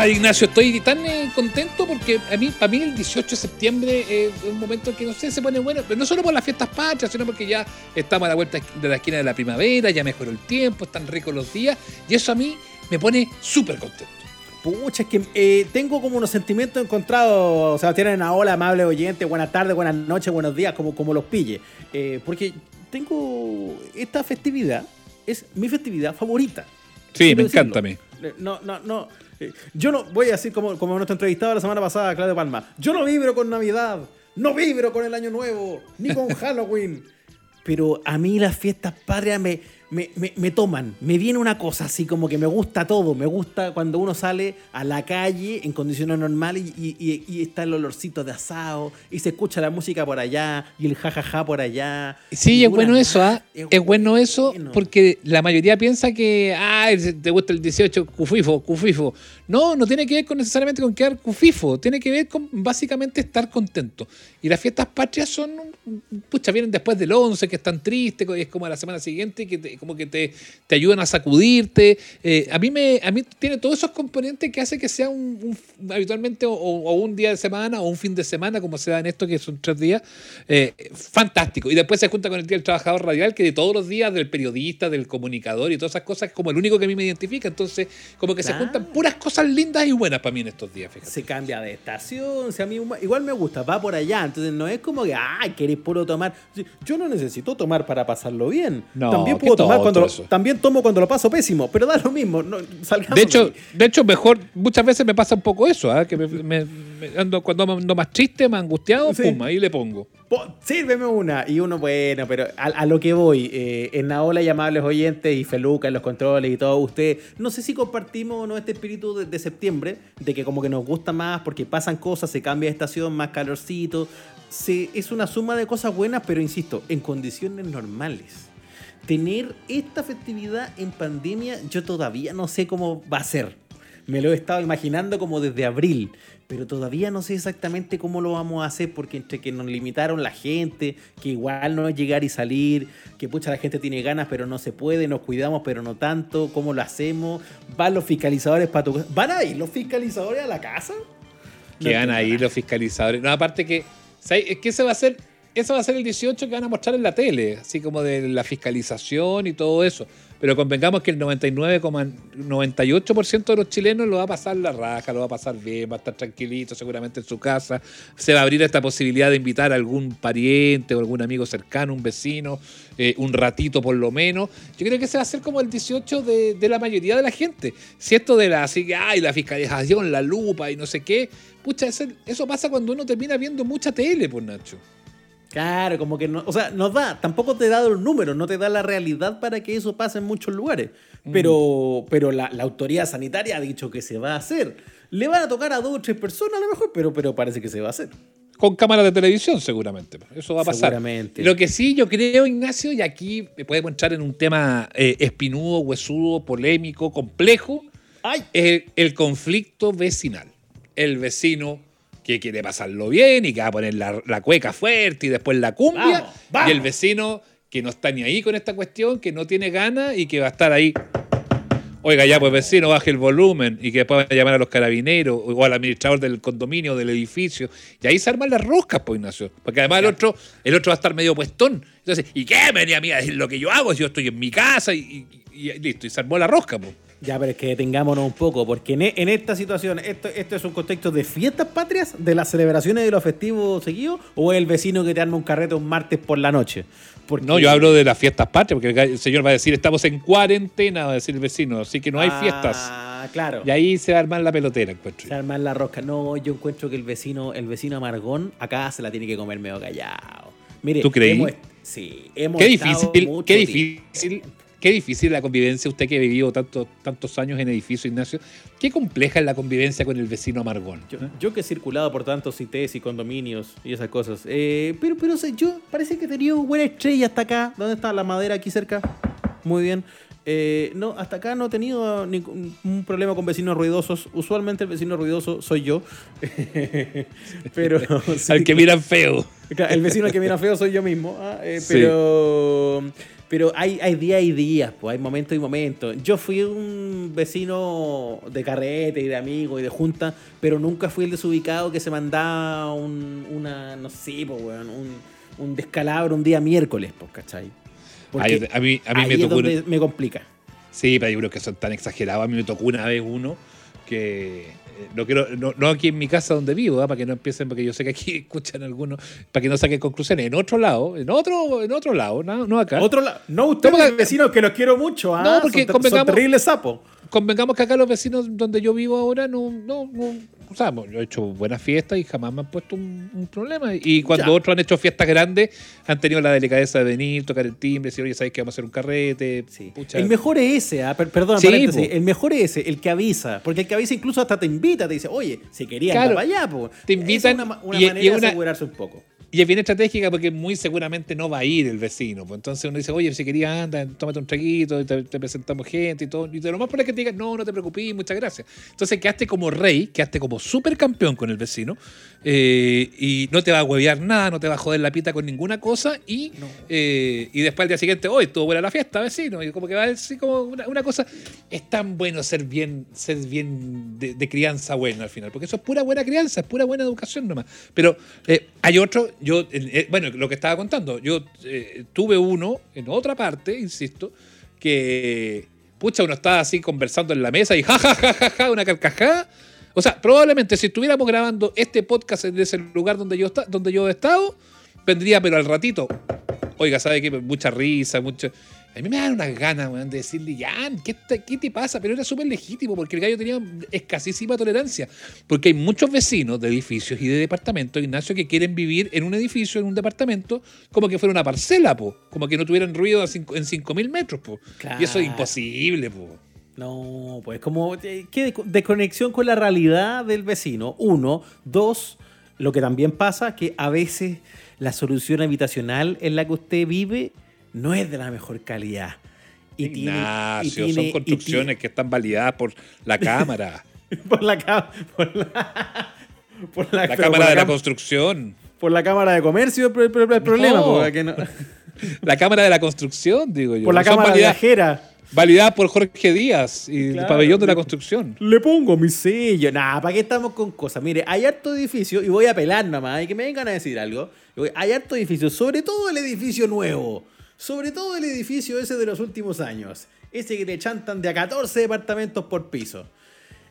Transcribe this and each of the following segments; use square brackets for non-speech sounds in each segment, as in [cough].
Ah, Ignacio, estoy tan eh, contento porque a mí, para mí el 18 de septiembre es un momento que no sé, se pone bueno, pero no solo por las fiestas patrias, sino porque ya estamos a la vuelta de la esquina de la primavera, ya mejoró el tiempo, están ricos los días, y eso a mí me pone súper contento. Pucha, es que eh, tengo como unos sentimientos encontrados. O sea, tienen a hola, amable oyente, buenas tardes, buenas noches, buenos días, como, como los pille. Eh, porque tengo esta festividad, es mi festividad favorita. Sí, me encanta a mí. No, no, no. Yo no, voy a decir como, como nuestro entrevistado la semana pasada, Claudio Palma. Yo no vibro con Navidad, no vibro con el Año Nuevo, ni con [laughs] Halloween. Pero a mí las fiestas patrias me, me, me- me toman. Me viene una cosa así como que me gusta todo. Me gusta cuando uno sale a la calle en condiciones normales y, y- y está el olorcito de asado y se escucha la música por allá y el jajaja por allá. Sí, es bueno eso, ¿ah? [laughs] Es bueno eso bueno. porque la mayoría piensa que, ah, te gusta el 18, cufifo, cufifo. No, no tiene que ver con necesariamente con quedar cufifo, tiene que ver con básicamente estar contento. Y las fiestas patrias son, pucha, vienen después del 11, que están tristes, es como a la semana siguiente, que te- como que te, te ayudan a sacudirte. Eh, a, mí me, a mí tiene todos esos componentes que hace que sea un, un- habitualmente o, o un día de semana o un fin de semana, como se da en esto, que son tres días, eh, fantástico. Y después se junta con el Día del Trabajador Radial, que de todos los días del periodista, del comunicador y todas esas cosas, es como el único que a mí me identifica. Entonces, como que se juntan puras cosas lindas y buenas para mí en estos días, fíjate. se cambia de estación, o sea, a mí igual me gusta, va por allá, entonces no es como que, ay, querés puro tomar. Yo no necesito tomar para pasarlo bien. No, también puedo tomar cuando lo- también tomo cuando lo paso pésimo, pero da lo mismo, no, salgamos De hecho, ahí. de hecho, mejor, muchas veces me pasa un poco eso, ¿ah? que me, me- me ando, cuando ando más triste, más angustiado, Sí. pum, ahí le pongo. Po- sírveme una. Y uno, bueno, pero a, a lo que voy, eh, en la ola y amables oyentes y Feluca en los controles y todo, usted, no sé si compartimos o no este espíritu de, de septiembre, de que como que nos gusta más porque pasan cosas, se cambia de estación, más calorcito. Se, es una suma de cosas buenas, pero insisto, en condiciones normales. Tener esta festividad en pandemia, yo todavía no sé cómo va a ser. Me lo he estado imaginando como desde abril, pero todavía no sé exactamente cómo lo vamos a hacer porque entre que nos limitaron la gente, que igual no es llegar y salir, que pucha la gente tiene ganas pero no se puede, nos cuidamos pero no tanto, cómo lo hacemos, van los fiscalizadores para tu casa. ¿Van a ir los fiscalizadores a la casa? No que van ahí nada. los fiscalizadores. No, aparte que, que ese va a ser, eso va a ser el 18 que van a mostrar en la tele, así como de la fiscalización y todo eso. Pero convengamos que el 99,98% de los chilenos lo va a pasar la raja, lo va a pasar bien, va a estar tranquilito seguramente en su casa. Se va a abrir esta posibilidad de invitar a algún pariente o algún amigo cercano, un vecino, eh, un ratito por lo menos. Yo creo que ese va a ser como el 18 de, la mayoría de la gente. Si esto de la, así que, ay, la fiscalización, la lupa y no sé qué, pucha, eso, eso pasa cuando uno termina viendo mucha tele, pues Nacho. Claro, como que no, o sea, nos da, tampoco te da los números, no te da la realidad para que eso pase en muchos lugares. Pero, pero la, la autoridad sanitaria ha dicho que se va a hacer. Le van a tocar a dos o tres personas a lo mejor, pero, pero parece que se va a hacer. Con cámaras de televisión, seguramente. Eso va a pasar. Seguramente. Lo que sí yo creo, Ignacio, y aquí podemos entrar en un tema eh, espinudo, huesudo, polémico, complejo, ¡Ay! es el, el conflicto vecinal. El vecino que quiere pasarlo bien y que va a poner la, la cueca fuerte y después la cumbia. Vamos, vamos. Y el vecino que no está ni ahí con esta cuestión, que no tiene ganas y que va a estar ahí. Oiga, ya pues vecino, baje el volumen y que después va a llamar a los carabineros o al administrador del condominio, del edificio. Y ahí se arman las roscas, pues Ignacio. Porque además el otro, el otro va a estar medio puestón. Entonces, ¿y qué venía a mí a decir lo que yo hago si yo estoy en mi casa? Y, y- y listo, y se armó la rosca, pues. Ya, pero es que detengámonos un poco, porque en, e- en esta situación, ¿esto, ¿esto es un contexto de fiestas patrias, de las celebraciones de los festivos seguidos, o es el vecino que te arma un carrete un martes por la noche? Porque- No, yo hablo de las fiestas patrias, porque el señor va a decir, estamos en cuarentena, va a decir el vecino, así que no hay fiestas. Ah, claro. Y ahí se va a armar la pelotera, encuentro. Se yo. arma la rosca. No, yo encuentro que el vecino, el vecino amargón, acá se la tiene que comer medio callado. Mire, ¿Tú creí? hemos- sí, hemos Qué difícil, qué tiempo- difícil, qué difícil la convivencia, usted que ha vivido tanto- tantos años en edificio, Ignacio. Qué compleja es la convivencia con el vecino amargón. Yo, yo que he circulado por tantos CITES y condominios y esas cosas. eh, pero, pero yo parece que he tenido buena estrella hasta acá. ¿Dónde está la madera aquí cerca? muy bien. Eh, no, hasta acá no he tenido ningún problema con vecinos ruidosos. Usualmente el vecino ruidoso soy yo. [laughs] pero. [laughs] sí, Al que miran feo. El vecino al que mira feo soy yo mismo. ah, eh, Sí. Pero. Hay, hay días y días, pues hay momentos y momentos. Yo fui un vecino de carrete y de amigo y de junta, pero nunca fui el desubicado que se mandaba un, una, no sé, pues, un, un descalabro un día miércoles, pues, ¿cachai? Ay, a mí, a mí ahí me es tocó. donde me complica. Sí, pero hay unos que son tan exagerados. A mí me tocó una vez uno que. No, quiero, no, no aquí en mi casa donde vivo, ¿ah? para que no empiecen, porque yo sé que aquí [laughs] escuchan algunos, para que no saquen conclusiones. En otro lado, en otro, en otro lado, no, no acá. Otro lado. No, ustedes, No, vecinos, que los quiero mucho. ¿ah? No, porque son, son terribles sapos. Convengamos que acá los vecinos donde yo vivo ahora no, no, no o sea, yo he hecho buenas fiestas y jamás me han puesto un, un problema. Y cuando Ya. otros han hecho fiestas grandes, han tenido la delicadeza de venir, tocar el timbre, decir, oye, ¿sabes que vamos a hacer un carrete? Sí. Pucha. El mejor es ese, ah, per- perdón, Sí, el mejor es ese, el que avisa, porque el que avisa incluso hasta te invita, te dice, oye, si querías Claro. para allá, po. Te invitan es una, y- manera y de asegurarse un poco. Y es bien estratégica porque muy seguramente no va a ir el vecino. Pues entonces uno dice, oye, si querías, anda, tómate un traguito, te, te presentamos gente y todo. Y de lo más probable es que te digan, no, no te preocupes, muchas gracias. Entonces quedaste como rey, quedaste como supercampeón con el vecino. eh, y no te va a huevear nada, no te va a joder la pita con ninguna cosa. Y, eh, y después al día siguiente, hoy estuvo buena la fiesta, vecino. Y como que va a decir como una, una cosa. Es tan bueno ser bien, ser bien de, de crianza buena al final, porque eso es pura buena crianza, es pura buena educación nomás. Pero eh, hay otro, yo, eh, bueno, lo que estaba contando, yo eh, tuve uno en otra parte, insisto, que, pucha, uno estaba así conversando en la mesa y ja, ja, ja, ja, ja, una carcajada. O sea, probablemente si estuviéramos grabando este podcast en ese lugar donde yo, está, donde yo he estado, vendría, pero al ratito, oiga, ¿sabe qué? Mucha risa, mucho... A mí me dan unas ganas, weón, de decirle, Jan, ¿qué te, ¿qué te pasa? Pero era súper legítimo porque el gallo tenía escasísima tolerancia. Porque hay muchos vecinos de edificios y de departamentos, Ignacio, que quieren vivir en un edificio, en un departamento, como que fuera una parcela, po. Como que no tuvieran ruido cinco- en 5.000 metros, po. Y eso es imposible, po. No, pues como, eh, ¿qué de- desconexión con la realidad del vecino? Uno. Dos, lo que también pasa, que a veces la solución habitacional en la que usted vive no es de la mejor calidad. Y tiene- y Ignacio, tiene- son construcciones que están validadas por la Cámara. [laughs] por la, ca- por la, [laughs] por la- Cámara de la Construcción. por la Cámara de Comercio el, pro- el pro- el problema, No. que no- [laughs] La Cámara de la Construcción, digo yo. por la Son Cámara viajera. Validadas por Jorge Díaz y el pabellón de la construcción. Le pongo mi sello. Nah, ¿para qué estamos con cosas? Mire, hay harto edificio, y voy a apelar nomás, y que me vengan a decir algo. Hay harto edificio, sobre todo el edificio nuevo. Sobre todo el edificio ese de los últimos años. Ese que le chantan de a 14 departamentos por piso.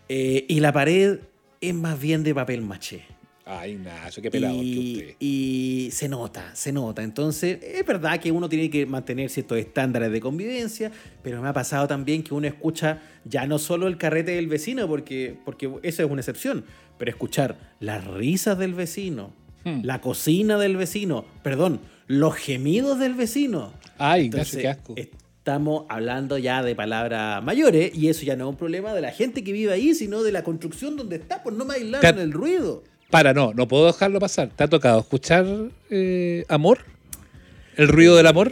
Eh, y la pared es más bien de papel maché. Ay, Ignacio, qué pelado que Y, usted. y se nota, se nota. Entonces, es verdad que uno tiene que mantener ciertos estándares de convivencia, pero me ha pasado también que uno escucha ya no solo el carrete del vecino, porque, porque eso es una excepción, pero escuchar las risas del vecino, Hmm. la cocina del vecino, perdón, los gemidos del vecino. Ay, Entonces, qué asco. Estamos hablando ya de palabras mayores y eso ya no es un problema de la gente que vive ahí, sino de la construcción donde está, por no me aislar Te- en el ruido. Para, no, no puedo dejarlo pasar. ¿Te ha tocado escuchar eh, amor? ¿El ruido del amor?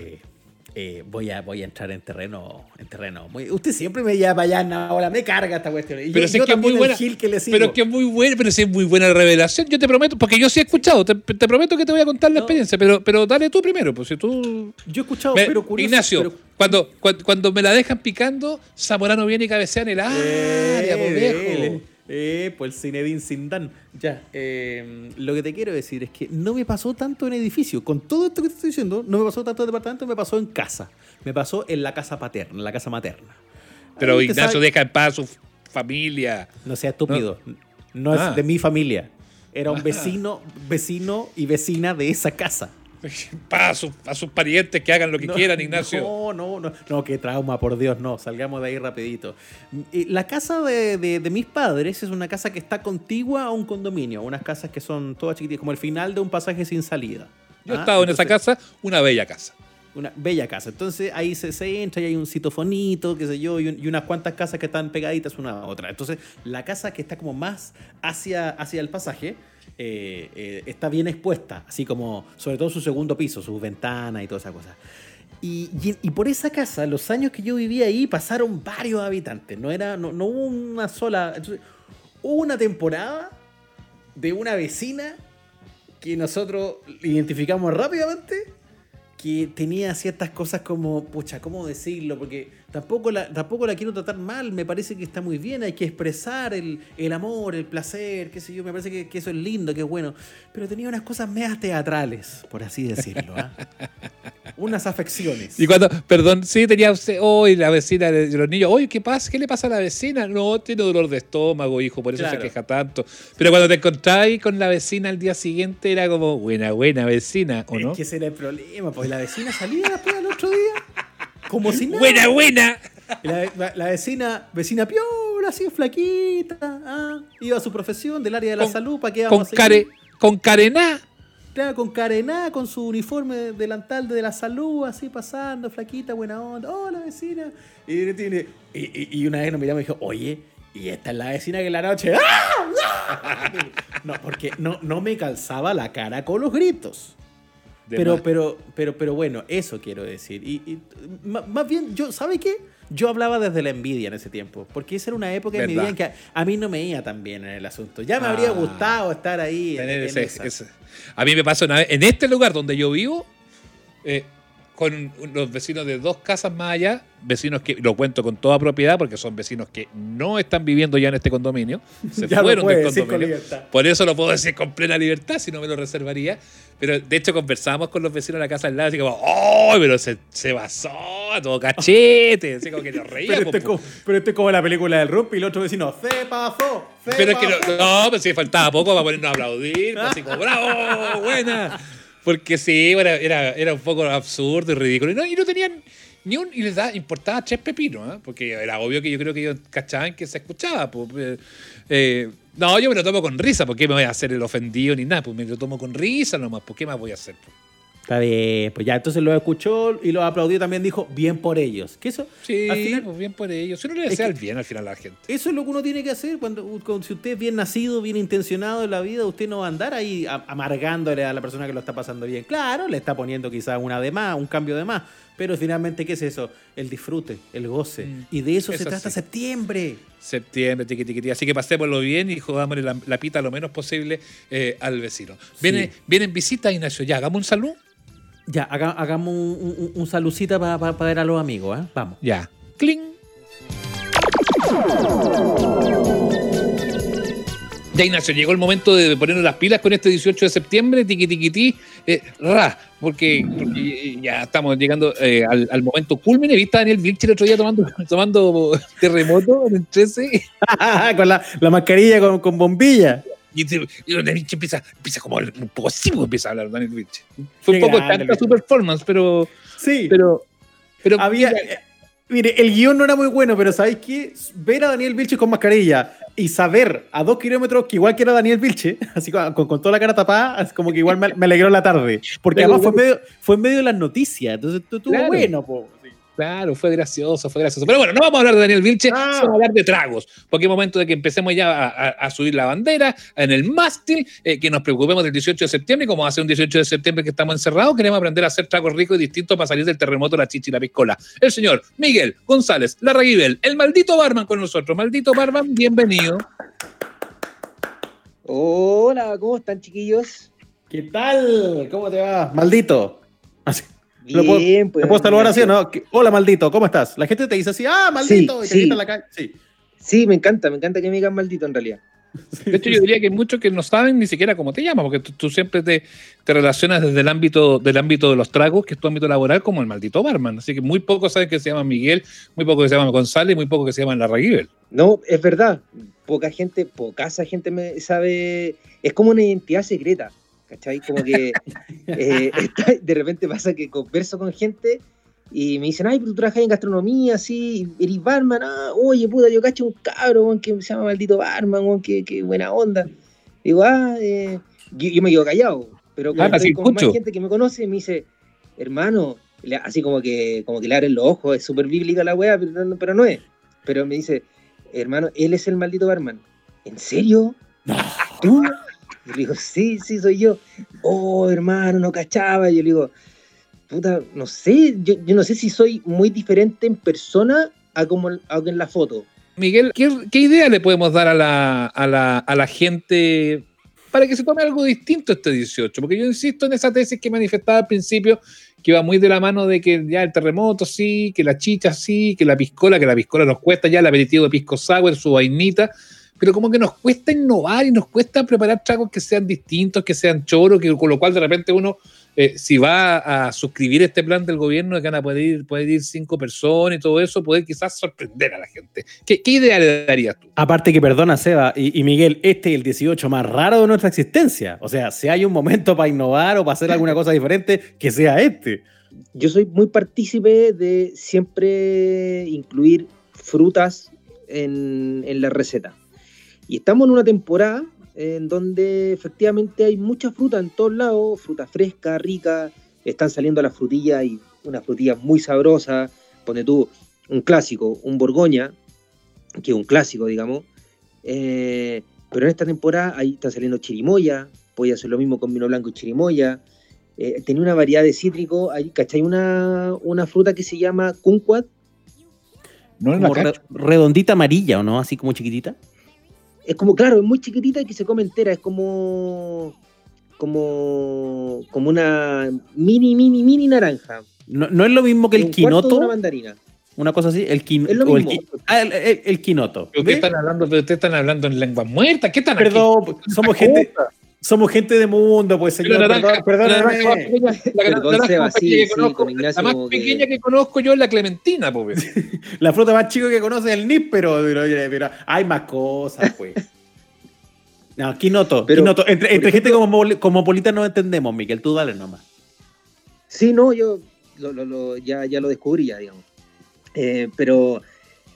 Eh, voy, a, voy a entrar en terreno. En terreno. muy- usted siempre me lleva allá, ahora me carga esta cuestión. Y Pero yo, que es muy el buena. gil que le sigo. Pero es que es muy buena, pero si es muy buena revelación. Yo te prometo, porque yo sí he escuchado, te, te prometo que te voy a contar la No. experiencia, pero, pero dale tú primero, pues si tú. Yo he escuchado, Me- pero curioso. Ignacio, pero- cuando, cuando, cuando me la dejan picando, Zamorano viene y cabecea en el área, viejo. Eh, eh, pues Zinedine Zidane. Ya, eh, lo que te quiero decir es que no me pasó tanto en edificio. Con todo esto que te estoy diciendo, no me pasó tanto en departamento, me pasó en casa. Me pasó en la casa paterna, en la casa materna. Pero Ignacio sabe- deja en paz a su familia. No sea estúpido. No, Ah. es de mi familia. Era un vecino, vecino y vecina de esa casa. [laughs] Paz a, sus- a sus parientes que hagan lo que No, quieran, Ignacio. No, no, no. No, qué trauma, por Dios, no. Salgamos de ahí rapidito. La casa de, de- de mis padres es una casa que está contigua a un condominio. Unas casas que son todas chiquititas, como el final de un pasaje sin salida. Yo he Ah, estado en esa casa, una bella casa. Una bella casa. Entonces ahí se, se entra y hay un citofonito, qué sé yo, y, un- y unas cuantas casas que están pegaditas una a otra. Entonces la casa que está como más hacia, hacia el pasaje eh, eh, está bien expuesta, así como sobre todo su segundo piso, sus ventanas y toda esa cosa. Y, y- y por esa casa, los años que yo vivía ahí, pasaron varios habitantes. No, era, no, no hubo una sola. entonces, hubo una temporada de una vecina que nosotros identificamos rápidamente que tenía ciertas cosas como, pucha, ¿cómo decirlo? Porque tampoco la, tampoco la quiero tratar mal, me parece que está muy bien, hay que expresar el, el amor, el placer, qué sé yo, me parece que, que eso es lindo, que es bueno. Pero tenía unas cosas medias teatrales, por así decirlo, ¿ah? [laughs] unas afecciones. Y cuando, perdón, sí, tenía usted, hoy la vecina de los niños, oye, ¿qué pasa? ¿Qué le pasa a la vecina? No, tiene dolor de estómago, hijo, por eso Claro. se queja tanto. Pero cuando te encontráis con la vecina al día siguiente, era como, buena, buena vecina, ¿o no? Es que ese era el problema, porque la vecina salía después al otro día, [laughs] como si nada. Buena, buena. La, vecina, vecina piola, así flaquita, ah, iba a su profesión del área de la Con- salud, ¿para qué Con, vamos a care, con carená. Claro, con carená, con su uniforme delantal de la salud, así pasando, flaquita, buena onda. Hola, vecina. Y, tiene- y, y- una vez nos miramos y dijo, oye, y esta es la vecina que en la noche. ¡Ah! [laughs] ¡Ah! No, porque no, no me calzaba la cara con los gritos. De Pero, más. pero, pero, pero bueno, eso quiero decir. Y, más bien, yo, ¿sabe qué? Yo hablaba desde la envidia en ese tiempo, porque esa era una época en mi ¿Verdad? vida en que a, a mí no me iba tan bien en el asunto. Ya me habría Ah. gustado estar ahí. en- en ese- esa. ese- A mí me pasó una vez, en este lugar donde yo vivo, eh, con los vecinos de dos casas más allá, vecinos que lo cuento con toda propiedad porque son vecinos que no están viviendo ya en este condominio, [laughs] se fueron del con condominio. Por eso lo puedo decir con plena libertad, si no me lo reservaría. Pero de hecho conversábamos con los vecinos de la casa al lado, así como, ¡oh! Pero se, se basó, todo cachete, así como que nos Pero reíamos. este, es po. como, pero este es como la película del Rumpi y el otro vecino, se pasó, se Pero es que pasó". no, no, pero si faltaba poco para ponernos a aplaudir, pues, [laughs] así como, ¡bravo! ¡Buena! Porque sí, era, era, era un poco absurdo y ridículo. Y no, y no tenían ni un. Y les da, importaba tres pepinos, ¿eh? porque era obvio que yo creo que ellos cachaban que se escuchaba. pues, no, yo me lo tomo con risa, porque me voy a hacer el ofendido ni nada? Pues me lo tomo con risa nomás, ¿por qué más voy a hacer? Está bien, pues ya entonces lo escuchó y lo aplaudió también, dijo, bien por ellos. Que eso, Sí, al final, pues bien por ellos. Si uno le Es desea el bien al final a la gente. Eso es lo que uno tiene que hacer cuando, cuando- si usted es bien nacido, bien intencionado en la vida, usted no va a andar ahí amargándole a la persona que lo está pasando bien. Claro, le está poniendo quizás una de más, un cambio de más, pero finalmente, ¿qué es eso? El disfrute, el goce. Mm. Y de eso, se trata sí. septiembre. Septiembre, tiqui. Así que pasémoslo bien y jodámosle la, la pita lo menos posible eh, al vecino. Viene, Sí. viene en visita, Ignacio. Ya, hagamos un salud. Ya, haga- hagamos un, un, un salucita para ver a los amigos, ¿eh? Vamos. Ya. ¡Cling! Ya, Ignacio, llegó el momento de ponernos las pilas con este 18 de septiembre, tiqui tiqui ti, eh, ra, porque, porque ya estamos llegando eh, al, al momento culmine. ¿Viste a Daniel Vilche el otro día tomando, [laughs] tomando terremoto en el 13? [laughs] con la, la mascarilla con, con bombilla. Y, y Daniel Vilche empieza, empieza como un poco así, pues, empieza a hablar Daniel Vilche. Fue un poco tanta su performance, pero, Sí. pero, pero Había. eh, Mire, el guion no era muy bueno, pero ¿sabéis qué? Ver a Daniel Vilche con mascarilla y saber a dos kilómetros que igual que era Daniel Vilche, [laughs] así con, con- toda la cara tapada, como que igual me, me alegró la tarde. Porque Pero además fue en, medio, fue en medio de las noticias, entonces Claro. bueno, po. Claro, fue gracioso, fue gracioso. Pero bueno, no vamos a hablar de Daniel Vilche, Ah. vamos a hablar de tragos. Porque es momento de que empecemos ya a, a- a subir la bandera en el mástil, eh, que nos preocupemos del 18 de septiembre. y Como hace un 18 de septiembre que estamos encerrados, queremos aprender a hacer tragos ricos y distintos para salir del terremoto, la chicha y la piscola. El señor Miguel González Larraguibel, el maldito barman con nosotros. Maldito barman, bienvenido. Hola, ¿cómo están, chiquillos? ¿Qué tal? ¿Cómo te va? Maldito. Así. ¿Lo puedo- Bien, pues. ¿Te puedo saludar así o no? ¿Qué- Hola, maldito, ¿cómo estás? La gente te dice así, ah, maldito, y te sí. grita en la calle. Sí. Sí, me encanta, me encanta que me digan maldito en realidad. [laughs] De hecho, yo diría que hay muchos que no saben ni siquiera cómo te llamas, porque tú, tú siempre te, te relacionas desde el ámbito, del ámbito de los tragos, que es tu ámbito laboral, como el maldito barman. Así que muy pocos saben que se llama Miguel, muy pocos que se llaman González y muy pocos que se llaman Larraguibel. No, es verdad. Poca gente, poca esa gente me sabe. Es como una identidad secreta, ¿cachai? Como que eh, [laughs] está- de repente pasa que converso con gente y me dicen, ay, pero tú trabajas en gastronomía, sí, eres barman, ah, oye, puta, yo cacho un cabro, que se llama maldito barman, que, que buena onda. Digo, ah, eh, yo, yo me quedo callado, pero Ah, cuando estoy con más gente que me conoce me dice, hermano, así como que, como que le abren los ojos, es súper bíblica la weá, pero, no- pero no es. Pero me dice, hermano, él es el maldito barman. ¿En serio? [laughs] ¿Tú? Y le digo, sí, sí, soy yo. Oh, hermano, no cachaba. Y yo le digo, puta, no sé, yo, yo no sé si soy muy diferente en persona a como a en la foto. Miguel, ¿qué, qué idea le podemos dar a la, a, la, a la gente para que se tome algo distinto este 18? Porque yo insisto en esa tesis que manifestaba al principio, que va muy de la mano de que ya el terremoto sí, que la chicha sí, que la piscola, que la piscola nos cuesta ya el aperitivo de pisco sour, su vainita, pero como que nos cuesta innovar y nos cuesta preparar tragos que sean distintos, que sean choros, que, con lo cual de repente uno, eh, si va a suscribir este plan del gobierno de que van a poder ir, poder ir cinco personas y todo eso, poder quizás sorprender a la gente. ¿Qué, qué idea le darías tú? Aparte que, perdona, Seba y, y Miguel, este es el 18 más raro de nuestra existencia. O sea, si hay un momento para innovar o para hacer alguna cosa diferente, que sea este. Yo soy muy partícipe de siempre incluir frutas en, en la receta. Y estamos en una temporada en donde efectivamente hay mucha fruta en todos lados, fruta fresca, rica, están saliendo las frutillas y unas frutillas muy sabrosas. Pone tú un clásico, un Borgoña, que es un clásico, digamos. Eh, pero en esta temporada ahí está saliendo chirimoya, puede hacer lo mismo con vino blanco y chirimoya. Eh, tenía una variedad de cítrico, hay, ¿cachai? Una, una fruta que se llama kumquat, No Como redondita amarilla, ¿o no? Así como chiquitita. Es como, claro, es muy chiquitita y que se come entera, es como como como una mini, mini, mini naranja. No, no es lo mismo que el Un cuarto de quinoto, una mandarina. una cosa así. El, quin- Es lo o el mismo. qui- ah, el, el- el quinoto. ¿Pero ¿Ve? qué están hablando? ¿Pero ustedes están hablando en lenguas muertas? ¿Qué están aquí? Perdón, somos gente, somos gente de mundo, pues señor. la naranja- Perdón, la naranja la Perdón, Seba, sí, que conozco- Ignacio La más que- pequeña que conozco yo es la clementina, pues. [laughs] La fruta más chica que conoce es el NIP, pero, pero, pero hay más cosas, pues. No, Pero, quinoto. Entre, gente como, cosmopolita no entendemos, Miguel. Tú dale nomás. Sí, no, yo lo- lo- lo- ya, ya lo descubrí, ya, digamos. Eh, pero,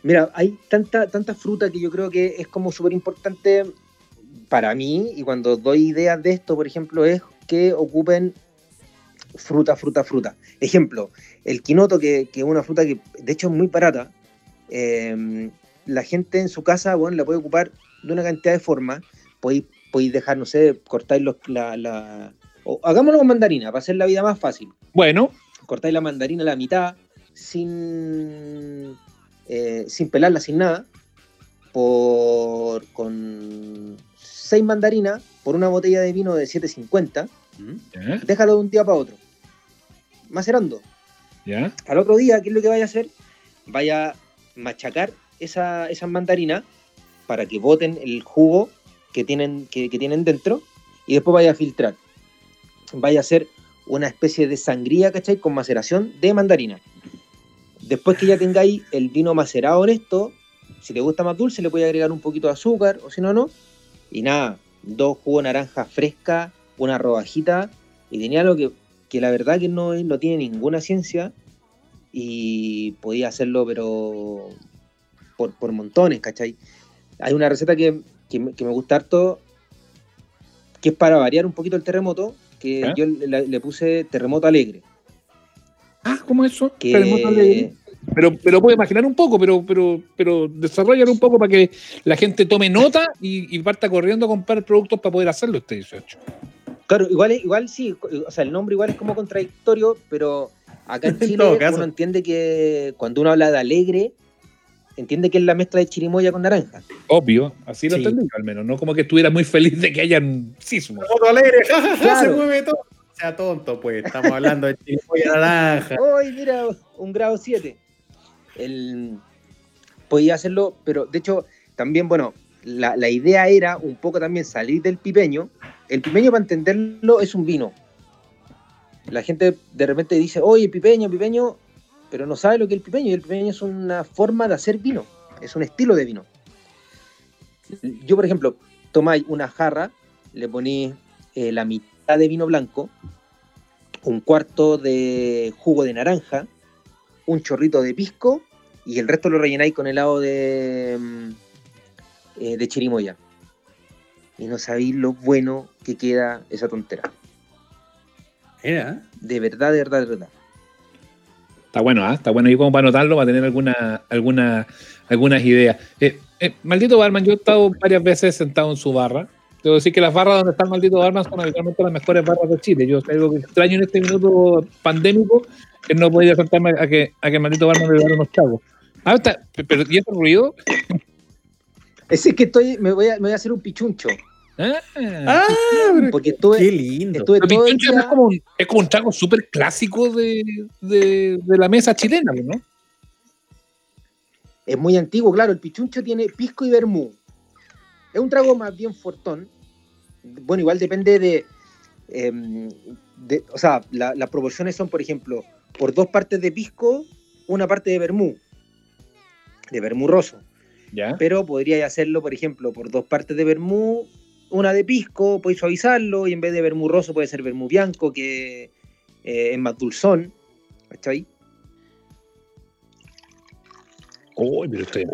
mira, hay tanta, tanta fruta que yo creo que es como súper importante para mí, y cuando doy ideas de esto, por ejemplo, es que ocupen fruta, fruta, fruta. Ejemplo, el quinoto, que, que es una fruta que de hecho es muy barata, eh, la gente en su casa, bueno, la puede ocupar de una cantidad de formas. Podéis, podéis dejar, no sé, cortáis los, la, la- o hagámoslo con mandarina, para hacer la vida más fácil Bueno, cortáis la mandarina a la mitad sin, eh, sin pelarla, sin nada, por, con seis mandarinas por una botella de vino de 7.50, ya, déjalo de un día para otro, macerando. ya. Al otro día, ¿qué es lo que vaya a hacer? Vaya a machacar esa, esas mandarinas para que boten el jugo que tienen, que, que tienen dentro y después vaya a filtrar. Vaya a hacer una especie de sangría, ¿cachai? Con maceración de mandarina. Después que ya tengáis el vino macerado en esto, si te gusta más dulce, le puede agregar un poquito de azúcar, o si no, no. Y nada, dos jugos de naranja fresca, una rodajita, y tenía algo que, que la verdad que no, no tiene ninguna ciencia, y podía hacerlo, pero por, por montones, ¿cachai? Hay una receta que, que me, que me gusta harto, que es para variar un poquito el terremoto, que ¿Ya? yo le, le puse terremoto alegre. Ah, ¿cómo eso? Que, Terremoto alegre. Pero, pero puedo imaginar un poco, pero, pero, pero desarrollar un poco para que la gente tome nota y, y parta corriendo a comprar productos para poder hacerlo este 18. Claro, igual, es- igual sí, o sea, el nombre igual es como contradictorio, pero acá en [laughs] Chile uno entiende que cuando uno habla de alegre, entiende que es la mezcla de chirimoya con naranja. Obvio, así lo Sí. entendí al menos, no como que estuviera muy feliz de que hayan sismos. Foto alegre, [laughs] ja, ja, ja, Claro. se mueve todo. O sea, tonto, pues. Estamos hablando de chirimoya [laughs] naranja. ¡Ay, mira! Un grado 7. El... Podía hacerlo, pero de hecho, también, bueno, la, la idea era un poco también salir del pipeño. El pipeño, para entenderlo, es un vino. La gente de repente dice, oye, pipeño, pipeño, pero no sabe lo que es el pipeño. Y el pipeño es una forma de hacer vino, es un estilo de vino. Yo, por ejemplo, tomáis una jarra, le ponéis eh, la mitad de vino blanco, un cuarto de jugo de naranja, un chorrito de pisco y el resto lo rellenáis con helado de, mm, eh, de chirimoya. Y no sabéis lo bueno que queda esa tontera. Mira. De verdad, de verdad, de verdad. Está bueno, ¿ah? está bueno. Y como para anotarlo, para tener alguna, alguna, algunas ideas. Eh, eh, maldito Barman, yo he estado varias veces sentado en su barra Debo decir que las barras donde está el maldito Barman son habitualmente las mejores barras de Chile. Yo algo que extraño en este minuto pandémico que no podía saltarme a que, a que el maldito Barman me diera unos chavos. Ah, está, pero ¿y ese ruido? Ese es que estoy, me voy a, me voy a hacer un pichuncho. Ah, Ah, Porque estuve, qué lindo. estuve todo el Pichuncho día- es como un, es como un trago súper clásico de, de, de la mesa chilena, ¿no? Es muy antiguo, claro. El pichuncho tiene pisco y vermú. Es un trago más bien fortón. Bueno, igual depende de. em, de- o sea, la- las proporciones son, por ejemplo, por dos partes de pisco, una parte de vermú. De vermú roso. Ya. Pero podría hacerlo, por ejemplo, por dos partes de vermú, una de pisco, podéis suavizarlo, y en vez de vermú roso puede ser vermú bianco, que eh, es más dulzón. ¿Cachai? Uy, pero estoy-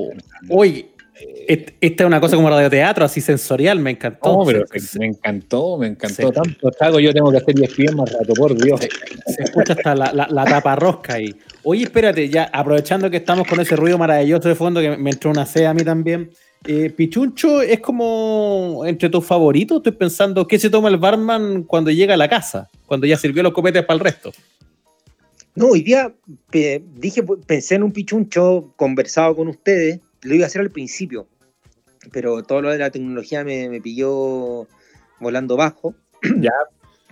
Oye, esta es una cosa como radioteatro, así sensorial, me encantó. No, pero se, me encantó, me encantó. Tanto trago, yo tengo que hacer 10 pies más rato, por Dios. se escucha hasta la, la, la tapa rosca ahí. Oye, espérate, ya aprovechando que estamos con ese ruido maravilloso de fondo, que me entró una sed a mí también. eh, Pichuncho es como entre tus favoritos. Estoy pensando, ¿qué se toma el barman cuando llega a la casa? Cuando ya sirvió los copetes para el resto. No, hoy día pe- dije, pues, pensé en un pichuncho, conversado con ustedes, lo iba a hacer al principio, pero todo lo de la tecnología me, me pilló volando bajo. [clears throat] Ya.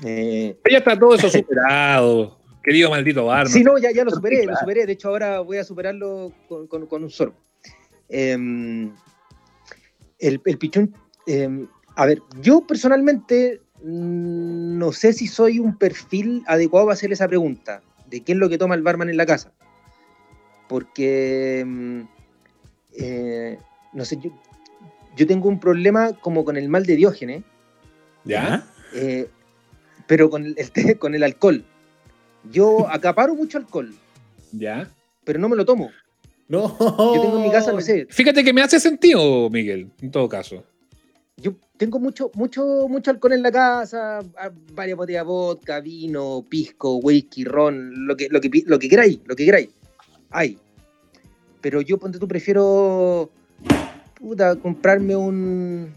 Eh, Ya está todo eso [laughs] superado, querido maldito Barman. sí, no, ya, ya lo superé, lo superé. De hecho, ahora voy a superarlo con, con- con un sorbo. Em, el, el pichún, em, a ver, yo personalmente mm, no sé si soy un perfil adecuado para hacer esa pregunta de qué es lo que toma el barman en la casa. Porque, mm, eh, no sé, yo, yo tengo un problema como con el mal de Diógenes, ¿Ya? eh, pero con el, [laughs] con el alcohol. Yo [laughs] acaparo mucho alcohol, ¿Ya? pero no me lo tomo. No. Yo tengo en mi casa, no sé, Fíjate que me hace sentido, Miguel, en todo caso. yo tengo mucho, mucho, mucho alcohol en la casa, a- varias botellas de vodka, vino, pisco, whisky, ron, lo que, lo que, lo que queráis, lo que queráis. Hay. Pero yo, ponte tú, prefiero puta, comprarme un,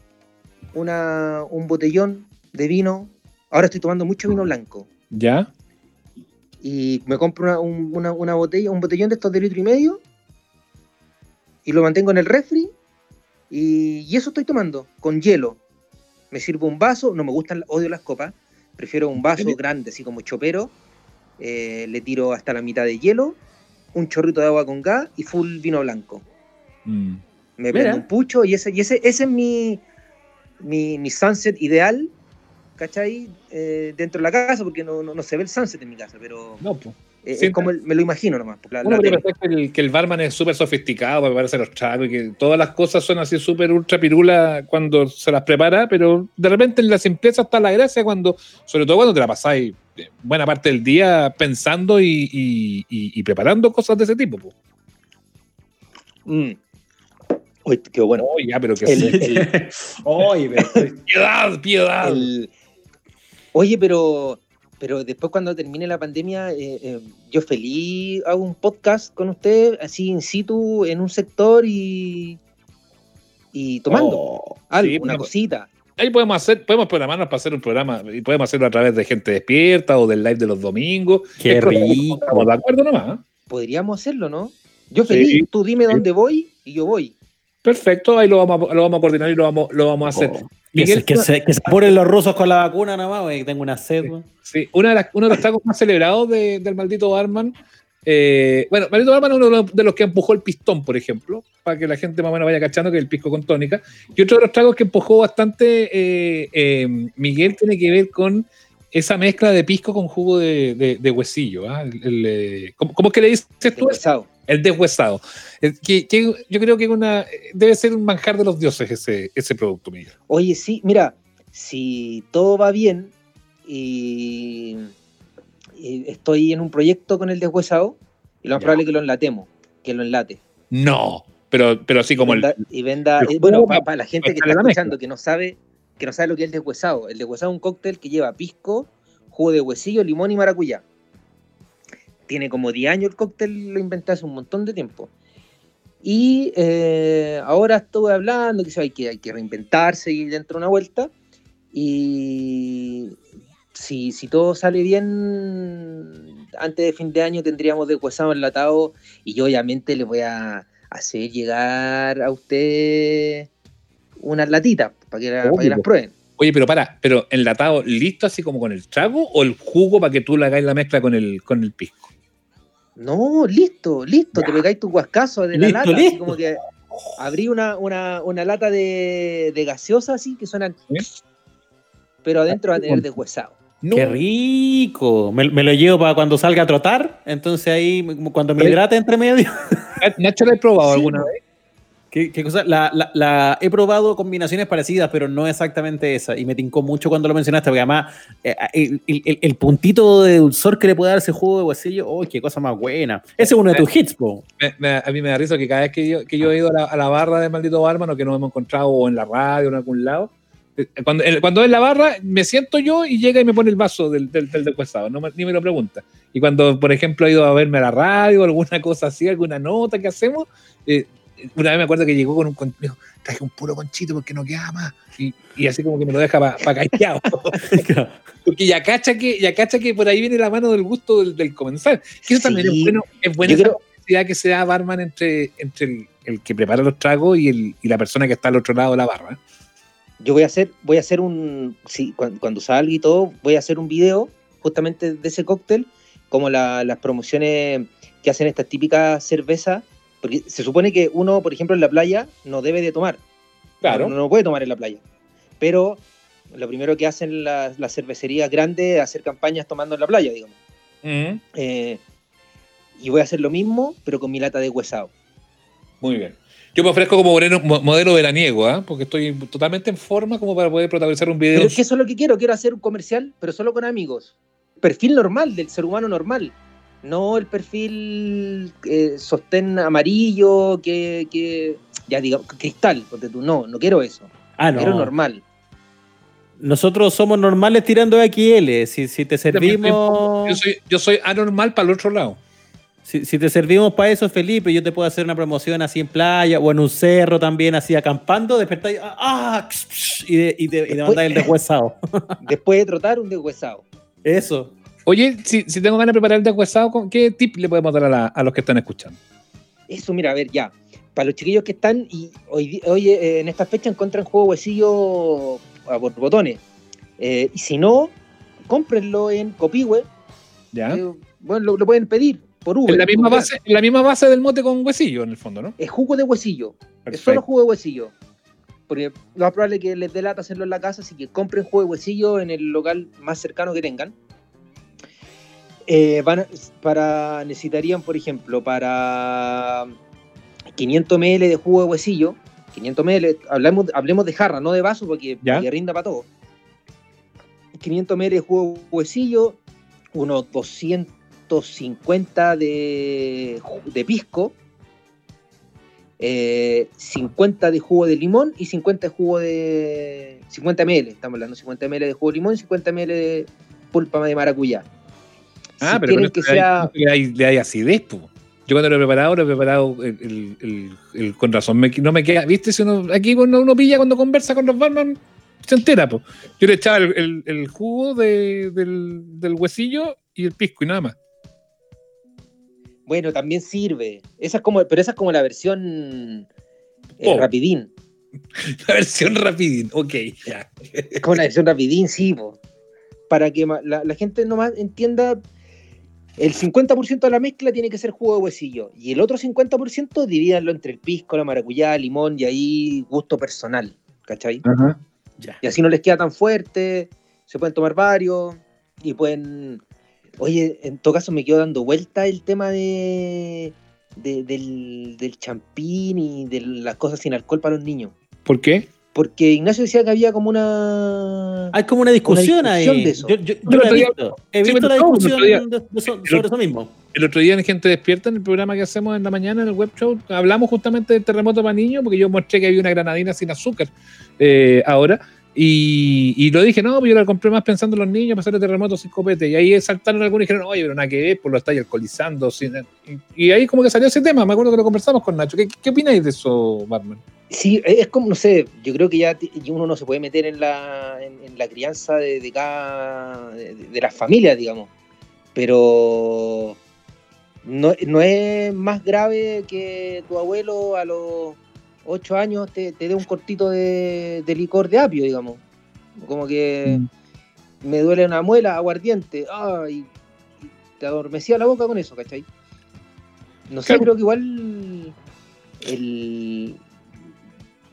una, un botellón de vino. Ahora estoy tomando mucho vino blanco. ¿Ya? y me compro una, un- una- una botella, un botellón de estos de litro y medio y lo mantengo en el refri y, y eso estoy tomando con hielo. Me sirvo un vaso, no me gustan, odio las copas, prefiero un vaso grande, así como chopero, eh, le tiro hasta la mitad de hielo, un chorrito de agua con gas y full vino blanco. Mm. Me Mira. prendo un pucho y ese, y ese, ese es mi, mi, mi sunset ideal, ¿cachai? Eh, dentro de la casa, porque no, no, no se ve el sunset en mi casa, pero No, pues. es como el- me lo imagino nomás. la- la que el, que el barman es súper sofisticado para prepararse los tragos y que todas las cosas son así súper ultra pirula cuando se las prepara, pero de repente en la simpleza está la gracia cuando, sobre todo cuando te la pasáis buena parte del día pensando y, y- y- y preparando cosas de ese tipo. po. Mm. Uy, qué bueno. Oh, ya, pero que El- sí. el- [laughs] Oye, pero- [laughs] piedad, piedad. el- Oye, pero, pero después cuando termine la pandemia, eh, eh, yo feliz hago un podcast con usted, así in situ, en un sector y, y tomando Oh, algo, sí, una pero- cosita. Ahí podemos hacer, podemos programarnos para hacer un programa y podemos hacerlo a través de gente despierta o del live de los domingos. Qué Es rico. Estamos de acuerdo nomás. ¿eh? Podríamos hacerlo, ¿no? Yo Sí. feliz, tú dime Sí. dónde voy y yo voy. Perfecto, ahí lo vamos a, lo vamos a coordinar y lo vamos, lo vamos a hacer. Oh, que, Miguel, se, que, se, que se apuren los rusos con la vacuna nada más, güey, tengo una sed. Sí, una de las- uno de los tragos más celebrados de- del maldito Barman. Eh, bueno, maldito Barman es uno de los, que empujó el pistón, por ejemplo, para que la gente más o menos vaya cachando que es el pisco con tónica. Y otro de los tragos que empujó bastante eh, eh, Miguel tiene que ver con esa mezcla de pisco con jugo de, de- de huesillo. ¿ah? El- el, ¿cómo, cómo es que le dices tú? Deshuesado. El deshuesado. Eh, Que, que yo creo que una, debe ser un manjar de los dioses ese, ese producto, Miguel. Oye, sí, mira, si todo va bien y, y estoy en un proyecto con el deshuesado, y lo más Ya. probable es que lo enlatemos, que lo enlate. No, pero, pero así como y el, y venda- eh, bueno, para, pa- la gente que está mezcla. escuchando, que no sabe, que no sabe lo que es el deshuesado. El deshuesado es un cóctel que lleva pisco, jugo de huesillo, limón y maracuyá. Tiene como 10 años el cóctel, lo inventé hace un montón de tiempo. Y eh, ahora estuve hablando que hay, que hay que reinventarse y dentro de una vuelta. Y si, si todo sale bien, antes de fin de año tendríamos deshuesado enlatado y yo obviamente le voy a hacer llegar a usted unas latitas para que, la- para que Obvio. las prueben. Oye, pero para, pero enlatado listo así como con el trago o el jugo para que tú le hagáis la mezcla con el, con el pisco. No, listo, listo, te pegáis tu guascazo de la Listo, lata, así como que abrí una, una, una lata de, de gaseosa así que suenan, ¿Sí? pero adentro va a tener deshuesado. No. Qué rico. Me, me lo llevo para cuando salga a trotar. Entonces ahí, cuando me hidrate entre medio. [laughs] Nacho, ¿la he probado Sí, alguna vez? ¿Qué, qué cosa? La, la- la- he probado combinaciones parecidas, pero no exactamente esa. Y me tincó mucho cuando lo mencionaste, porque además eh, el, el- el puntito de dulzor que le puede dar ese jugo de huesillo, ¡oh, qué cosa más buena! Ese es uno de tus hits, po. Me- me- a mí me da risa que cada vez que yo, que yo he ido a la, a la barra de Maldito Barman o que nos hemos encontrado o en la radio o en algún lado, cuando, el- cuando es la barra, me siento yo y llega y me pone el vaso del, del, del deshuesado, no ni me lo pregunta. Y cuando, por ejemplo, he ido a verme a la radio alguna [laughs] cosa así, alguna nota que hacemos, eh, una vez me acuerdo que llegó con un con- dijo, traje un puro conchito porque no queda más. Y, y así como que me lo deja para callado. [laughs] Porque ya cacha que, ya cacha que por ahí viene la mano del gusto del, del comensal. Que eso también Sí. es bueno, es buena esa creo- que se da barman entre, entre el, el que prepara los tragos y, el, y la persona que está al otro lado de la barra. Yo voy a hacer, voy a hacer un, sí, cuando, cuando salga y todo, voy a hacer un video justamente de ese cóctel, como la- las promociones que hacen estas típicas cervezas, porque se supone que uno, por ejemplo, en la playa no debe de tomar, Claro. uno no puede tomar en la playa, pero lo primero que hacen las, las cervecerías grandes es hacer campañas tomando en la playa, digamos. Mm, Eh, y voy a hacer lo mismo, pero con mi lata de huesado. muy bien. Yo me ofrezco como moreno- mo- modelo veraniego, ¿ah? porque estoy totalmente en forma como para poder protagonizar un video. Pero es que eso es lo que quiero, quiero hacer un comercial, pero solo con amigos. Perfil normal, del ser humano normal. No el perfil eh, sostén amarillo, que, que ya digamos, cristal, porque tú no, no quiero eso. Ah, no. Quiero normal. Nosotros somos normales tirando XL. Si, si te servimos. Yo soy, yo soy anormal para el otro lado. Si, si te servimos para eso, Felipe, yo te puedo hacer una promoción así en playa o en un cerro también, así acampando, despertáis, ah, ah, y, de, y, te, y mandáis el deshuesado. [laughs] Después de trotar, un deshuesado. Eso. Oye, si, si tengo ganas de preparar el deshuesado, ¿con ¿qué tip le podemos dar a, la- a los que están escuchando? Eso, mira, a ver, ya. Para los chiquillos que están y hoy, hoy eh, en esta fecha encuentran juego huesillo a por botones. Eh, y si no, cómprenlo en Copihue. ¿Ya? Eh, bueno, lo, lo pueden pedir por Uber. en, la misma base, en la misma base del mote con huesillo, en el fondo, ¿no? Es jugo de huesillo. Es solo jugo de huesillo. Porque lo más probable es que les dé lata hacerlo en la casa, así que compren jugo de huesillo en el local más cercano que tengan. Eh, van a- para, necesitarían, por ejemplo, para 500 ml de jugo de huesillo, 500 ml, hablemos, hablemos de jarra, no de vaso, porque, Ya. porque rinda para todo. 500 ml de jugo de huesillo, unos 250 de, de pisco, eh, 50 de jugo de limón y 50 de jugo de 50 ml, estamos hablando 50 ml de jugo de limón y 50 ml de pulpa de maracuyá. Ah, si pero con que le sea le hay, hay acidez, po. Yo cuando lo he preparado, lo he preparado el, el- el- el- con razón. me- no me queda, ¿viste? Si uno, aquí cuando uno pilla cuando conversa con los barman, se entera, po. Yo le echaba el, jugo de- del, del huesillo y el pisco y nada más. Bueno, también sirve. Esa es como, pero esa es como la versión eh, Oh. rapidín. [laughs] La versión rapidín, ok, ya. Es como la versión rapidín, sí, po. Para que la, la gente nomás entienda, el 50% de la mezcla tiene que ser jugo de huesillo. Y el otro 50% divídanlo entre el pisco, la maracuyá, limón y ahí gusto personal. ¿Cachai? Ya. Y así no les queda tan fuerte, se pueden tomar varios y pueden... Oye, en todo caso me quedo dando vuelta el tema de, de- del, del champín y de las cosas sin alcohol para los niños. ¿Por qué? Porque Ignacio decía que había como una... Hay como una discusión, Una discusión ahí. de eso. Yo, yo- yo la he día- visto. He visto la no, el discusión día- de- de so- sobre eso mismo. El otro día en Gente Despierta, en el programa que hacemos en la mañana, en el web show, hablamos justamente del terremoto para niños, porque yo mostré que había una granadina sin azúcar eh, ahora. Y, lo dije, no, pues yo la compré más pensando en los niños, pasar el terremoto sin copete. Y ahí saltaron algunos y dijeron, oye, pero nada que ver, pues lo estáis alcoholizando. Y, ahí como que salió ese tema, me acuerdo que lo conversamos con Nacho. ¿Qué, qué opináis de eso, Batman? Sí, es como, no sé, yo creo que ya uno no se puede meter en la, en, la crianza de, cada, de las familias, digamos. Pero no, no es más grave que tu abuelo a los ocho años te, te dé un cortito de, de licor de apio, digamos. Como que me duele una muela, aguardiente, ay, y te adormecía la boca con eso, ¿cachai? No sé, Claro. creo que igual el,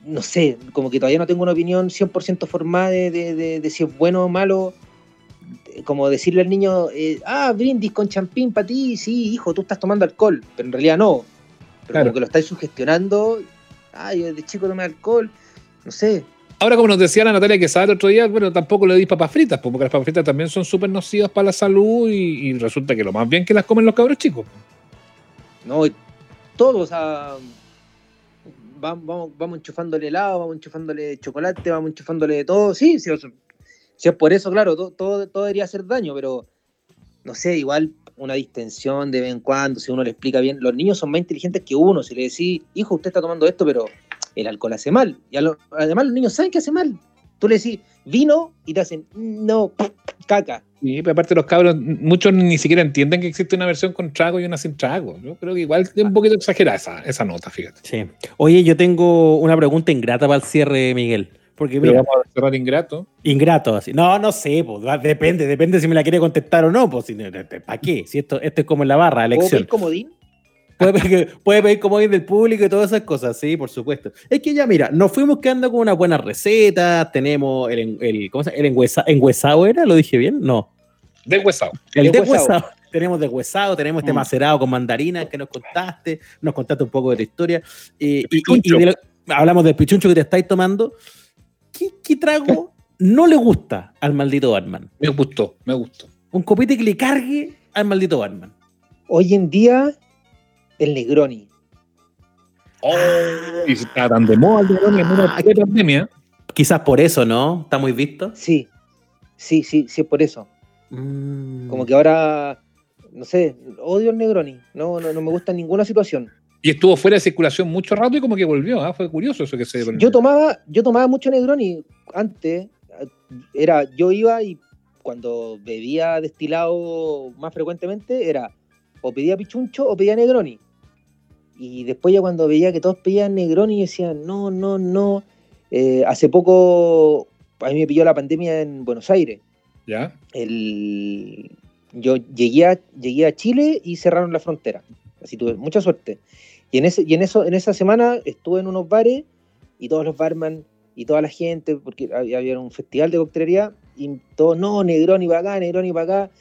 no sé, como que todavía no tengo una opinión 100% formada de, de- de- de si es bueno o malo. Como decirle al niño, eh, ah, brindis con champín para ti, sí, hijo, tú estás tomando alcohol, pero en realidad no. Pero Claro. como que lo estáis sugestionando, ay, yo de chico tomé alcohol, no sé. Ahora, como nos decía la Natalia Quesada el otro día, bueno, tampoco le di papas fritas, pues, porque las papas fritas también son súper nocivas para la salud y, y resulta que lo más bien que las comen los cabros chicos. No, y todo, o sea, vamos, vamos, vamos enchufándole helado, vamos enchufándole chocolate, vamos enchufándole de todo, sí, sí, o sea, si es por eso, claro, todo, todo, todo debería hacer daño, pero no sé, igual una distensión de vez en cuando, si uno le explica bien, los niños son más inteligentes que uno, si le decís, hijo, usted está tomando esto, pero el alcohol hace mal, y a lo- además los niños saben que hace mal, tú le decís vino y te hacen, no, caca, Y pero aparte los cabros, muchos ni siquiera entienden que existe una versión con trago y una sin trago. Yo creo que igual es un poquito exagerada esa, esa nota, fíjate. Sí. Oye, yo tengo una pregunta ingrata para el cierre, Miguel. Porque mira, vamos a cerrar ingrato. ingrato así. No, no sé, pues, va- depende, depende si me la quiere contestar o no, pues, si, ¿para qué? Si esto, esto es como en la barra, ¿puedo elección. pedir comodín? Puede pedir, puede pedir como ir del público y todas esas cosas, sí, por supuesto. Es que ya, mira, nos fuimos quedando con unas buenas recetas, tenemos el, el, ¿cómo se llama? El enguesa- enguesado, ¿era? ¿Lo dije bien? No. Deshuesado. El Deshuesado. [laughs] Tenemos deshuesado, tenemos este Mm. macerado con mandarinas que nos contaste, nos contaste un poco de tu historia. eh, y, y- pichuncho. y de lo- hablamos del pichuncho que te estáis tomando. ¿Qué, qué trago no le gusta al maldito Batman? Me gustó, me gustó. Un copete que le cargue al maldito Batman. Hoy en día, el Negroni. Y está tan de moda el Negroni en una pandemia. Quizás por eso, ¿no? Está muy visto. Sí, sí, sí, sí, es por eso. Mm. Como que ahora, no sé, odio el Negroni. No, no, no me gusta en ninguna situación. Y estuvo fuera de circulación mucho rato y como que volvió. ¿ah? Fue curioso eso que se. Yo tomaba, yo tomaba mucho Negroni antes. Era, yo iba y cuando bebía destilado más frecuentemente era o pedía pichuncho o pedía Negroni. Y después ya cuando veía que todos pedían Negroni, yo decía, no, no, no. Eh, hace poco, a mí me pilló la pandemia en Buenos Aires. ¿Ya? el, yo llegué a, llegué a Chile y cerraron la frontera. Así tuve mucha suerte. Y en, ese, y en, eso, en esa semana estuve en unos bares y todos los barman y toda la gente, porque había, había un festival de coctelería, y todos, no, Negroni para acá, Negroni para acá.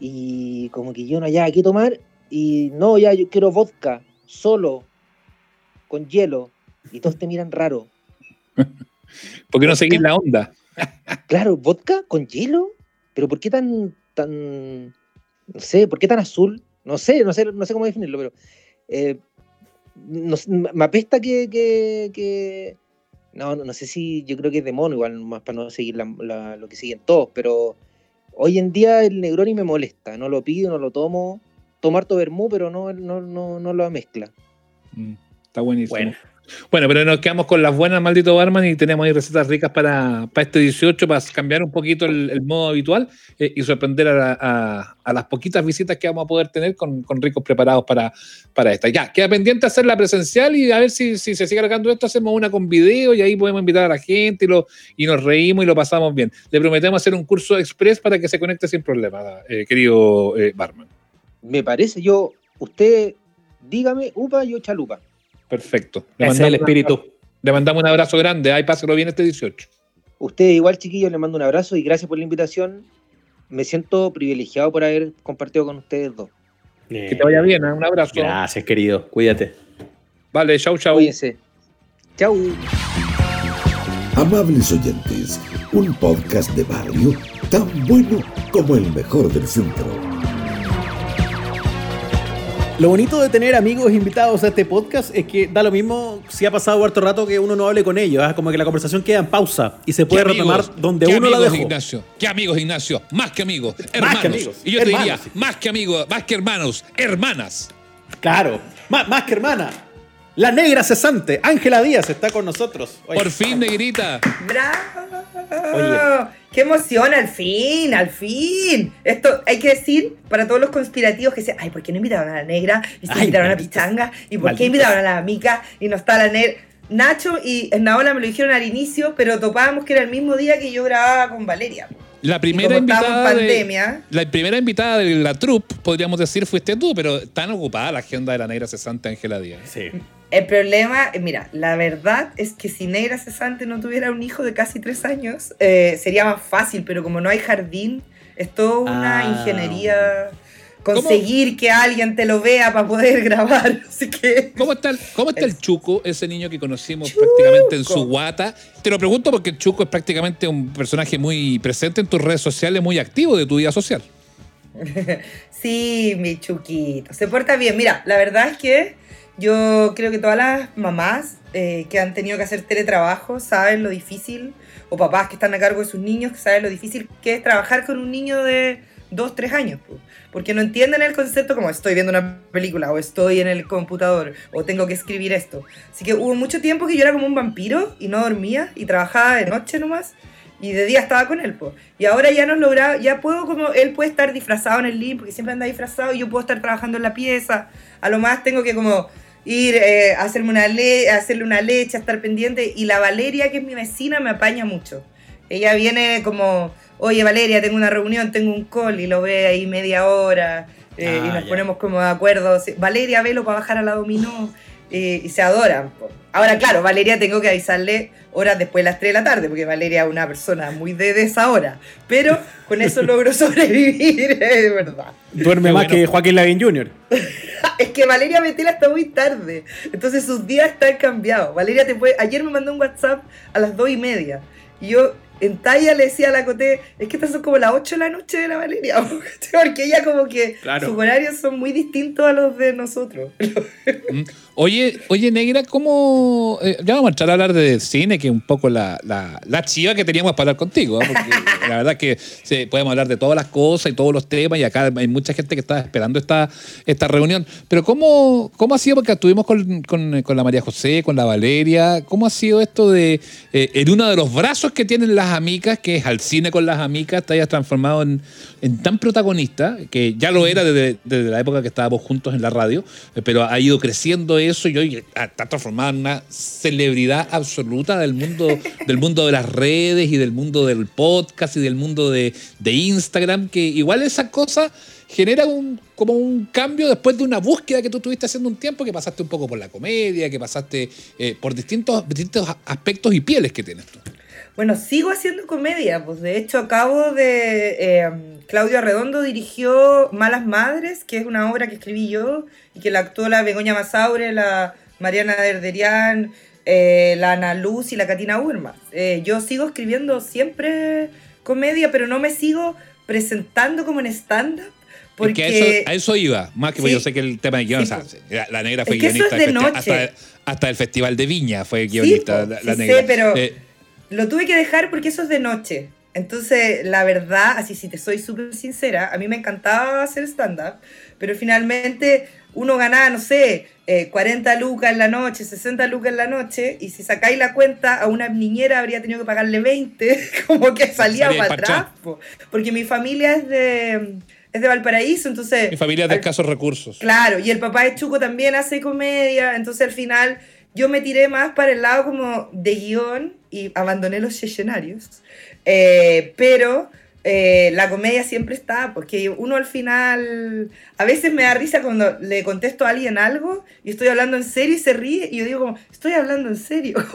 Y como que yo no hallaba qué tomar, y no, ya yo quiero vodka, solo, con hielo. Y todos te miran raro. [laughs] ¿Por qué no seguís la onda? [laughs] Claro, vodka con hielo, pero ¿por qué tan, tan, no sé, por qué tan azul? No sé, no sé, no sé cómo definirlo, pero eh, no sé, me apesta que, que, que- no, no, no sé si yo creo que es de mono, igual más para no seguir la- la- lo que siguen todos, pero hoy en día el Negroni me molesta, no lo pido, no lo tomo, tomo harto vermú, pero no, no, no, no lo mezcla. Mm, Está buenísimo. Bueno. Bueno. pero nos quedamos con las buenas, maldito Barman, y tenemos ahí recetas ricas para, para este 18, para cambiar un poquito el, el modo habitual eh, y sorprender a, la- a- a las poquitas visitas que vamos a poder tener con, con ricos preparados para, para esta. Ya, queda pendiente hacerla presencial y a ver si, si se sigue alargando esto, hacemos una con video y ahí podemos invitar a la gente y, lo, y nos reímos y lo pasamos bien. Le prometemos hacer un curso express para que se conecte sin problema, eh, querido eh, Barman. Me parece, yo, usted dígame upa, yo chalupa. Perfecto. Le es el mandamos, espíritu. le mandamos un abrazo grande. Ahí páselo bien este 18. Ustedes igual, chiquillos, les mando un abrazo y gracias por la invitación. Me siento privilegiado por haber compartido con ustedes dos. Que te vaya bien, ¿eh? un abrazo. Gracias, querido. Cuídate. Vale, chau, chau. Cuídense. Chau. Amables oyentes, un podcast de barrio tan bueno como el mejor del centro. Lo bonito de tener amigos invitados a este podcast es que da lo mismo si ha pasado harto rato que uno no hable con ellos. ¿ah? Como que la conversación queda en pausa y se puede ¿Qué retomar amigos? donde ¿Qué uno la amigos, dejó. Ignacio? ¿Qué amigos, Ignacio? Más que amigos, hermanos. que amigos, Y yo te diría, sí. más que amigos, más que hermanos, hermanas. Claro, más, más que hermana. La negra cesante, Ángela Díaz, está con nosotros. Oye, Por fin, negrita. ¡Bravo! Oye. ¡Qué emoción! ¡Al fin! ¡Al fin! Esto hay que decir para todos los conspirativos que dicen, ay, ¿por qué no invitaron a la negra? ¿Y se Ay, invitaron a malditos. Pichanga? ¿Y por qué invitaron a la mica? Y no está la negra. Nacho y Esnaola me lo dijeron al inicio, pero topábamos que era el mismo día que yo grababa con Valeria. La primera invitada en de, la primera invitada de la troupe, podríamos decir, fuiste tú, pero tan ocupada la agenda de la negra cesante Ángela Díaz. Sí. El problema, eh, mira, la verdad es que si Negra Cesante no tuviera un hijo de casi tres años, eh, sería más fácil, pero como no hay jardín, es toda una Ah. ingeniería conseguir que alguien te lo vea para poder grabar. [laughs] Así que. ¿Cómo está, el, ¿Cómo está el Es- Chuco, ese niño que conocimos prácticamente en su guata? Te lo pregunto porque el Chuco es prácticamente un personaje muy presente en tus redes sociales, muy activo de tu vida social. [laughs] Sí, mi chuquito. Se porta bien. Mira, la verdad es que yo creo que todas las mamás eh, que han tenido que hacer teletrabajo saben lo difícil, o papás que están a cargo de sus niños que saben lo difícil que es trabajar con un niño de 2, 3 años. Porque no entienden el concepto como estoy viendo una película, o estoy en el computador, o tengo que escribir esto. Así que hubo mucho tiempo que yo era como un vampiro y no dormía y trabajaba de noche nomás. Y de día estaba con él, po. Y ahora ya nos logra, ya puedo como, él puede estar disfrazado en el link, porque siempre anda disfrazado, y yo puedo estar trabajando en la pieza. A lo más tengo que como ir eh, hacerme una le hacerle una leche, a estar pendiente. Y la Valeria, que es mi vecina, me apaña mucho. Ella viene como, oye Valeria, tengo una reunión, tengo un call, y lo ve ahí media hora. eh, Ah, y nos ya. ponemos como de acuerdo. Valeria, velo para bajar a la dominó. eh, y se adoran. Ahora, claro, Valeria tengo que avisarle horas después de las 3 de la tarde, porque Valeria es una persona muy de, de esa hora. Pero con eso [laughs] logro sobrevivir, [laughs] es verdad. Duerme Qué más bueno. que Joaquín Lavín Jr. [laughs] Es que Valeria Metela está muy tarde. Entonces sus días están cambiados. Valeria te puede. Ayer me mandó un WhatsApp a las 2 y media. Y yo en talla le decía a la Coté, es que estas son como las 8 de la noche de la Valeria. [laughs] Porque ella como que Claro. sus horarios son muy distintos a los de nosotros. Oye, oye, negra, ¿cómo...? eh, ya vamos a entrar a hablar de cine, que es un poco la, la, chiva que teníamos para hablar contigo, ¿eh? porque la verdad es que podemos hablar de todas las cosas y todos los temas, y acá hay mucha gente que está esperando esta, esta reunión. Pero ¿cómo, cómo ha sido? Porque estuvimos con, con- con la María José, con la Valeria, ¿cómo ha sido esto de, eh, en uno de los brazos que tienen las amicas, que es al cine con las amicas, te hayas transformado en, en tan protagonista, que ya lo era desde, desde la época que estábamos juntos en la radio, eh, pero ha ido creciendo eso y hoy está transformada en una celebridad absoluta del mundo, [laughs] del mundo de las redes y del mundo del podcast y del mundo de, de Instagram, que igual esa cosa genera un, como un cambio después de una búsqueda que tú estuviste haciendo un tiempo, que pasaste un poco por la comedia, que pasaste eh, por distintos, distintos aspectos y pieles que tienes tú. Bueno, sigo haciendo comedia, pues de hecho acabo de... eh, Claudio Arredondo dirigió Malas Madres, que es una obra que escribí yo y que la actuó la Begoña Masaure, la Mariana Derderian, eh, la Ana Luz y la Katina Uberman. Eh, yo sigo escribiendo siempre comedia, pero no me sigo presentando como en stand-up. Porque Porque a, eso, a eso iba, más que Sí. yo sé que el tema de guion, Sí, pues. la, la negra fue Es que eso guionista es de noche. hasta, hasta el Festival de Viña fue guionista po, la, la sé, negra. pero- Eh, Lo tuve que dejar porque eso es de noche. Entonces, la verdad, así si te soy súper sincera, a mí me encantaba hacer stand-up, pero finalmente uno ganaba, no sé, eh, 40 lucas en la noche, 60 lucas en la noche, y si sacáis la cuenta, a una niñera habría tenido que pagarle 20, [laughs] como que salía Salía para pa' atrás. atrás. po. Porque mi familia es de, es de Valparaíso, entonces... mi familia es de al- escasos recursos. Claro, y el papá de Chuco también hace comedia, entonces al final yo me tiré más para el lado como de guion y abandoné los escenarios. Eh, pero eh, la comedia siempre está, porque uno al final, a veces me da risa cuando le contesto a alguien algo y estoy hablando en serio y se ríe y yo digo como, estoy hablando en serio. [laughs]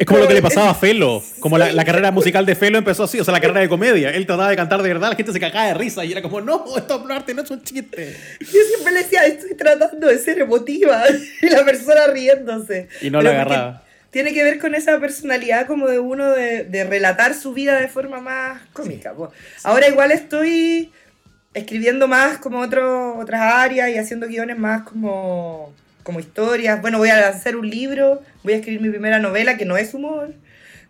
Es como lo que le pasaba a Felo. [laughs] Como la, la carrera musical de Felo empezó así, o sea, la carrera de comedia. Él trataba de cantar de verdad, la gente se cagaba de risa y era como, no, esto es arte, no es un chiste. Yo siempre le decía, estoy tratando de ser emotiva [laughs] y la persona riéndose. Y no lo agarraba. Tiene que ver con esa personalidad como de uno de, de relatar su vida de forma más cómica. po. Ahora igual estoy escribiendo más como otro, otras áreas y haciendo guiones más como, como historias. Bueno, voy a lanzar un libro, voy a escribir mi primera novela que no es humor.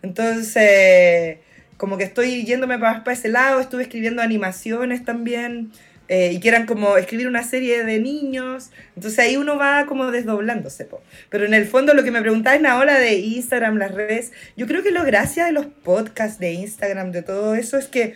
Entonces, como que estoy yéndome para, para ese lado, estuve escribiendo animaciones también. Eh, y que eran como escribir una serie de niños. Entonces ahí uno va como desdoblándose. Pero en el fondo lo que me preguntáis, Naola, de Instagram, las redes, yo creo que lo gracia de los podcasts de Instagram, de todo eso, es que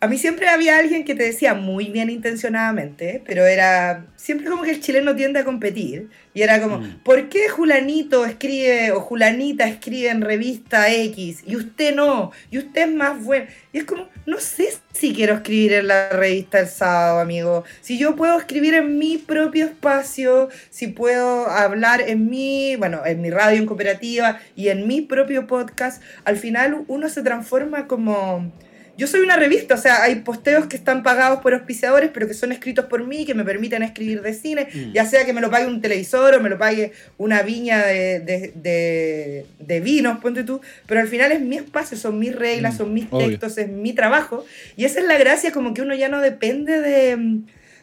a mí siempre había alguien que te decía muy bien intencionadamente, pero era siempre como que el chileno tiende a competir. Y era como, Mm. ¿por qué Julanito escribe o Julanita escribe en revista X y usted no? Y usted es más bueno. Y es como, no sé si quiero escribir en la revista el sábado, amigo. Si yo puedo escribir en mi propio espacio, si puedo hablar en mi, bueno, en mi radio en cooperativa y en mi propio podcast, al final uno se transforma como yo soy una revista, o sea, hay posteos que están pagados por auspiciadores, pero que son escritos por mí, que me permiten escribir de cine, Mm. ya sea que me lo pague un televisor o me lo pague una viña de, de, de- de vinos, ponte tú, pero al final es mi espacio, son mis reglas, Mm, son mis obvio. textos, es mi trabajo, y esa es la gracia, como que uno ya no depende de...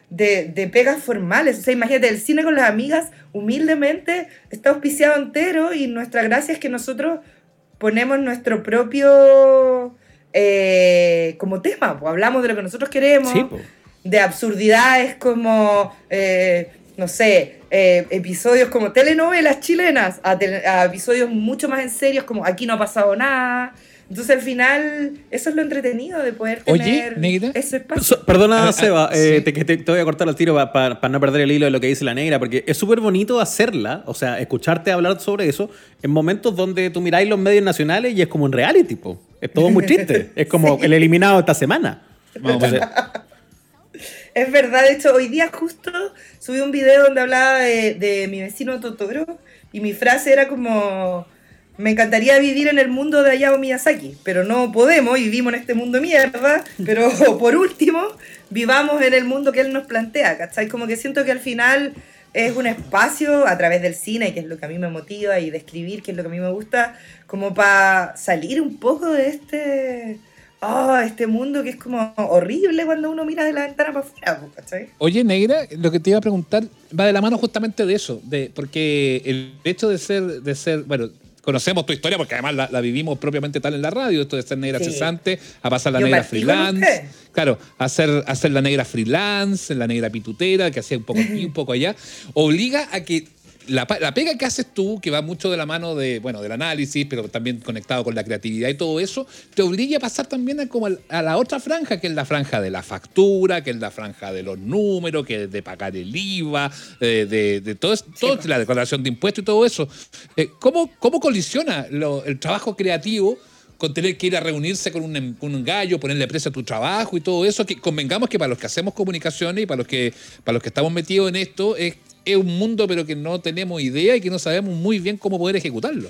De, de pegas formales, o sea, imagínate, el cine con las amigas humildemente está auspiciado entero y nuestra gracia es que nosotros ponemos nuestro propio eh, como tema, pues hablamos de lo que nosotros queremos, Sí, po. de absurdidades como, eh, no sé, eh, episodios como telenovelas chilenas, a, a episodios mucho más en serios como aquí no ha pasado nada. Entonces al final eso es lo entretenido de poder Oye, tener Negra. ese espacio. So- perdona, Ah, ah, Seba, sí. eh, te, que te, te voy a cortar el tiro para no perder el hilo de lo que dice la negra, porque es súper bonito hacerla, o sea, escucharte hablar sobre eso en momentos donde tú miráis los medios nacionales y es como un reality, po. Es todo muy triste. [laughs] Es como el eliminado esta semana. [laughs] Es verdad, de hecho, hoy día justo subí un video donde hablaba de, de mi vecino Totoro y mi frase era como, me encantaría vivir en el mundo de Hayao Miyazaki, pero no podemos vivimos en este mundo mierda, pero [laughs] por último, vivamos en el mundo que él nos plantea, ¿cachai? Como que siento que al final es un espacio a través del cine, que es lo que a mí me motiva, y de escribir, que es lo que a mí me gusta, como para salir un poco de este... Oh, este mundo que es como horrible cuando uno mira de la ventana para afuera, ¿cachai? Oye, Negra, lo que te iba a preguntar va de la mano justamente de eso, de, porque el hecho de ser, de ser, bueno, conocemos tu historia porque además la, la vivimos propiamente tal en la radio, esto de ser negra Sí. cesante, a pasar la Yo negra freelance, claro, hacer, hacer la negra freelance, la negra pitutera, que hacía un poco aquí, un poco allá, obliga a que la, la pega que haces tú, que va mucho de la mano de, bueno, del análisis, pero también conectado con la creatividad y todo eso, te obliga a pasar también a, como a la otra franja, que es la franja de la factura, que es la franja de los números, que es de pagar el IVA, de, de, de todo, todo la declaración de impuestos y todo eso. Eh, ¿cómo, ¿Cómo colisiona lo- el trabajo creativo? con tener que ir a reunirse con un, con un gallo, ponerle precio a tu trabajo y todo eso, que convengamos que para los que hacemos comunicaciones y para los que, para los que estamos metidos en esto, es, es un mundo pero que no tenemos idea y que no sabemos muy bien cómo poder ejecutarlo.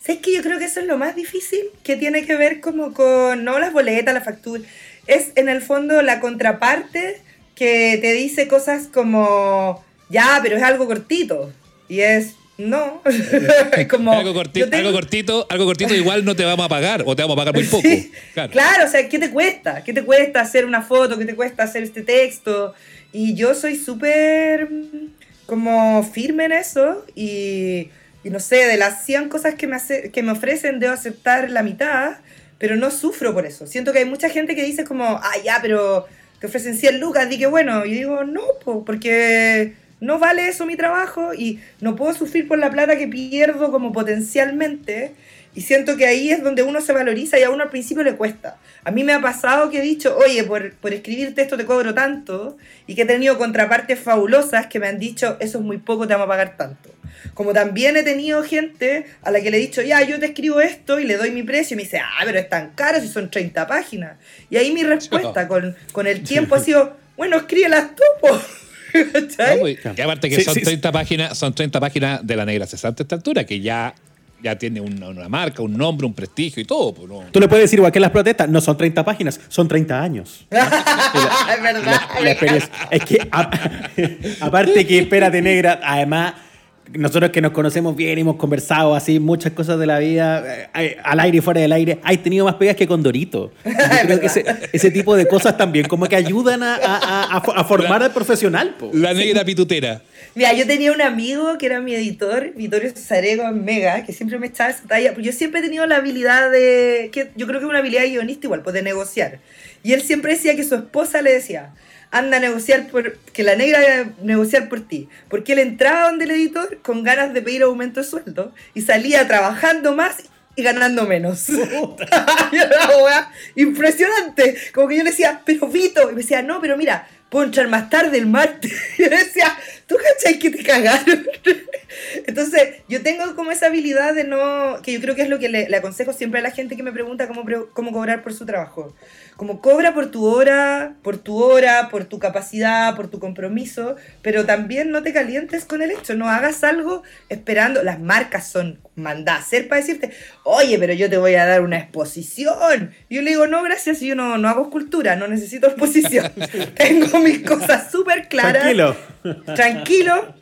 ¿Sabes que yo creo que eso es lo más difícil? Que tiene que ver como con, no las boletas, la factura, es en el fondo la contraparte que te dice cosas como, ya, pero es algo cortito. Y es, no. [laughs] como, algo, corti- yo tengo- algo cortito, algo cortito igual no te vamos a pagar o te vamos a pagar muy [laughs] poco. Sí, Claro. Claro, o sea, ¿qué te cuesta? ¿Qué te cuesta hacer una foto? ¿Qué te cuesta hacer este texto? Y yo soy súper mm, como firme en eso y, y no sé, de las 100 cosas que me, hace, que me ofrecen debo aceptar la mitad, pero no sufro por eso. Siento que hay mucha gente que dice como, ah, ya, pero te ofrecen 100 lucas, di que bueno. Y digo, no, po, porque no vale eso mi trabajo y no puedo sufrir por la plata que pierdo como potencialmente. Y siento que ahí es donde uno se valoriza y a uno al principio le cuesta. A mí me ha pasado que he dicho, oye, por, por escribir texto te cobro tanto, y que he tenido contrapartes fabulosas que me han dicho, eso es muy poco, te vamos a pagar tanto. Como también he tenido gente a la que le he dicho, ya, yo te escribo esto y le doy mi precio, y me dice, ah, pero es tan caro si son 30 páginas. Y ahí mi respuesta con, con el tiempo ha sido, bueno, escríbelas tú, po". [laughs] ¿Cachai? No, pues, y aparte que Sí, son, sí, sí. 30 páginas, son 30 páginas de la negra cesante a esta altura, que ya, ya tiene una, una marca, un nombre, un prestigio y todo. pues, no. Tú le puedes decir igual que las protestas, no son 30 páginas, son 30 años. [laughs] es verdad. La. Es que, a- [laughs] aparte que, espérate, negra, además, nosotros que nos conocemos bien, hemos conversado así muchas cosas de la vida, eh, al aire y fuera del aire, hay tenido más pegas que con Dorito. Yo [laughs] creo que ese, ese tipo de cosas también como que ayudan a, a- a- a formar al profesional. po. La negra pitutera. Mira, yo tenía un amigo que era mi editor, Vittorio Sarego en Mega, que siempre me echaba esa talla. Yo siempre he tenido la habilidad de. que Yo creo que es una habilidad de guionista igual, pues de negociar. Y él siempre decía que su esposa le decía: anda a negociar por. que la negra a negociar por ti. Porque él entraba donde el editor con ganas de pedir aumento de sueldo y salía trabajando más y ganando menos. [laughs] Impresionante. Como que yo le decía, pero Vito, y me decía, no, pero mira, puedo entrar más tarde el martes. [laughs] Y yo le decía, ¿tú cachai que te cagaron? [laughs] Entonces, yo tengo como esa habilidad de no, que yo creo que es lo que le, le aconsejo siempre a la gente que me pregunta cómo, cómo cobrar por su trabajo. Como cobra por tu hora, por tu hora, por tu capacidad, por tu compromiso, pero también no te calientes con el hecho, no hagas algo esperando, las marcas son mandadas a hacer para decirte, oye, pero yo te voy a dar una exposición. Y yo le digo, no, gracias, yo no, no hago escultura, no necesito exposición. [laughs] Tengo mis cosas súper claras Tranquilo. tranquilo,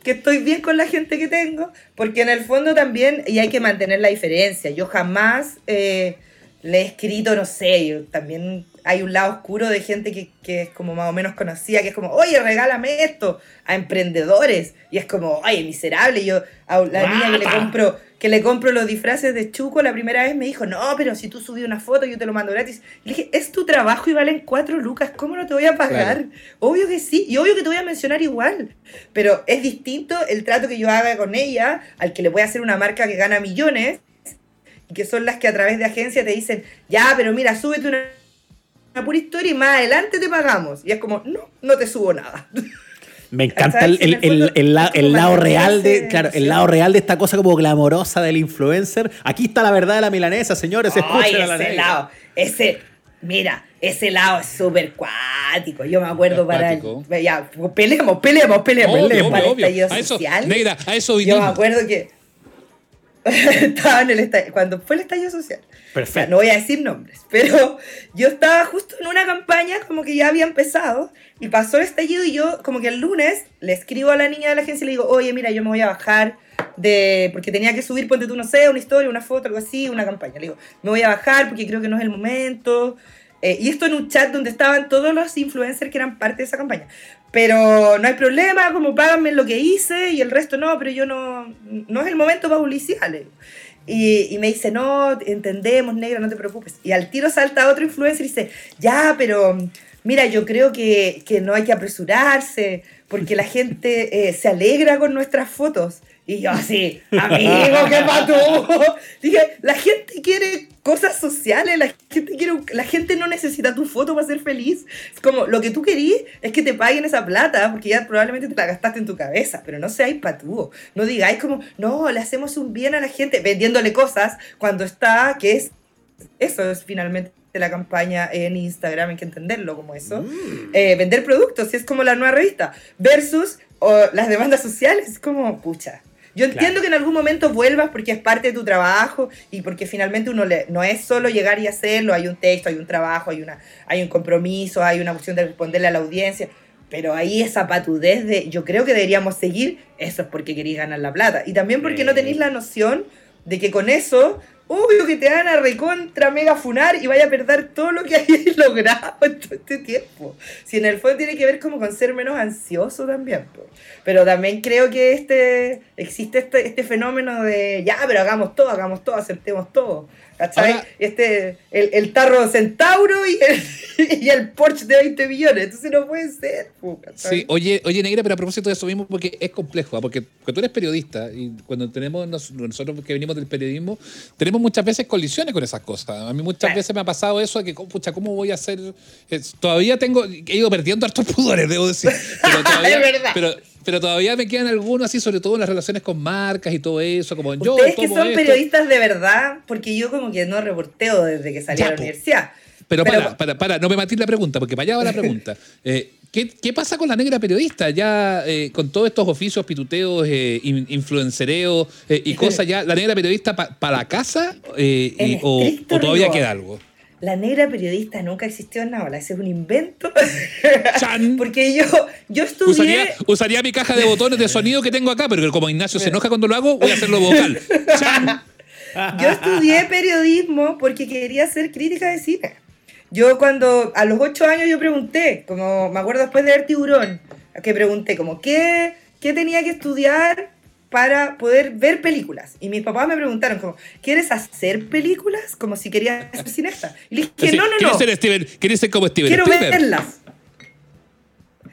que estoy bien con la gente que tengo, porque en el fondo también, y hay que mantener la diferencia, yo jamás eh, le he escrito, no sé, yo también hay un lado oscuro de gente que, que es como más o menos conocida, que es como, oye, regálame esto a emprendedores, y es como, oye, miserable, yo a la niña que le compro que le compro los disfraces de Chuco, la primera vez me dijo, no, pero si tú subí una foto, yo te lo mando gratis. Y le dije, es tu trabajo y valen cuatro lucas, ¿cómo no te voy a pagar? Claro. Obvio que sí, y obvio que te voy a mencionar igual. Pero es distinto el trato que yo haga con ella al que le voy a hacer una marca que gana millones y que son las que a través de agencia te dicen, ya, pero mira, súbete una, una pura historia y más adelante te pagamos. Y es como, no, no te subo nada. [laughs] Me encanta el, el- el- el la- el lado real de, claro, el lado real de esta cosa como glamorosa del influencer. Aquí está la verdad de la milanesa, señores. Ay, la ese negra. lado, ese, mira, ese lado es súper cuático. Yo me acuerdo para el, ya, peleemos, peleemos, peleemos, Obvio, peleemos obvio, para el obvio. estallido A eso, social. negra, a eso Yo me acuerdo que [laughs] estaba en el estallido, cuando fue el estallido social. Perfecto. No voy a decir nombres, [laughs] pero yo estaba justo en una campaña como que ya había empezado y pasó el estallido y yo como que el lunes le escribo a la niña de la agencia y le digo, oye, mira, yo me voy a bajar de... porque tenía que subir, ponte tú, no sé, una historia, una foto, algo así, una campaña. Le digo, me voy a bajar porque creo que no es el momento. Eh, y esto en un chat donde estaban todos los influencers que eran parte de esa campaña. Pero no hay problema, como páganme lo que hice y el resto no, pero yo no, no es el momento para publicidad. le digo. Y, me dice, no, entendemos, negra, no te preocupes. Y al tiro salta otro influencer y dice, ya, pero mira, yo creo que, que no hay que apresurarse porque la gente eh, se alegra con nuestras fotos. Y yo así, amigo, ¿qué pasó? [laughs] Dije, la gente quiere cosas sociales, la gente, quiere, la gente no necesita tu foto para ser feliz. Es como, lo que tú querís es que te paguen esa plata, porque ya probablemente te la gastaste en tu cabeza, pero no seáis patúos. No digáis como, no, le hacemos un bien a la gente, vendiéndole cosas cuando está, que es, eso es finalmente la campaña en Instagram, hay que entenderlo como eso. Eh, vender productos, y es como la nueva revista, versus o, las demandas sociales, es como, pucha. Yo entiendo Claro. que en algún momento vuelvas porque es parte de tu trabajo y porque finalmente uno le, no es solo llegar y hacerlo, hay un texto, hay un trabajo, hay, una, hay un compromiso, hay una cuestión de responderle a la audiencia. Pero ahí esa patudez de yo creo que deberíamos seguir, eso es porque queréis ganar la plata. Y también porque no tenéis la noción de que con eso, obvio que te van a recontra mega funar y vaya a perder todo lo que [laughs] hayáis logrado en todo este tiempo. Si en el fondo tiene que ver como con ser menos ansioso también. Pero también creo que este existe este, este fenómeno de ya, pero hagamos todo, hagamos todo, aceptemos todo. ¿Cachai? Ahora- este, el, el tarro centauro y el, [laughs] y el Porsche de 20 millones. Entonces no puede ser. ¿cachai? Sí, oye, oye, Negra, pero a propósito de eso mismo, porque es complejo, ¿ah? porque, porque tú eres periodista y cuando tenemos nos- nosotros que venimos del periodismo, tenemos muchas veces colisiones con esas cosas. A mí muchas Claro. veces me ha pasado eso de que, oh, pucha, ¿cómo voy a hacer? Es- todavía tengo, he ido perdiendo hartos [laughs] pudores, debo decir. Pero [laughs] todavía, Es verdad. Pero, pero todavía me quedan algunos así, sobre todo en las relaciones con marcas y todo eso, como yo Ustedes que son esto. periodistas de verdad, porque yo como que no reporteo desde que salí Ya, a la po. universidad. Pero, Pero- para, para, para, no me matís la pregunta, porque para allá va la pregunta. [laughs] Eh, ¿qué, qué pasa con la negra periodista? Ya eh, con todos estos oficios, pituteos, eh, in- influencereos eh, y cosas, ya la negra periodista para la casa y- o, todavía rigor. queda algo. La negra periodista nunca existió en Naola, ese es un invento. [laughs] Chan. Porque yo, yo estudié... Usaría, usaría mi caja de botones de sonido que tengo acá, pero como Ignacio se enoja cuando lo hago, voy a hacerlo vocal. Chan. [laughs] Yo estudié periodismo porque quería ser crítica de cine. Yo cuando, a los ocho años yo pregunté, como me acuerdo después de ver Tiburón, que pregunté como, ¿qué, qué tenía que estudiar para poder ver películas? Y mis papás me preguntaron como, ¿quieres hacer películas? Como si querías ser cineasta. Y le dije, no, no, ¿quieres no, ser Steven- ¿Quieres ser como Steven quiero Spielberg? verlas.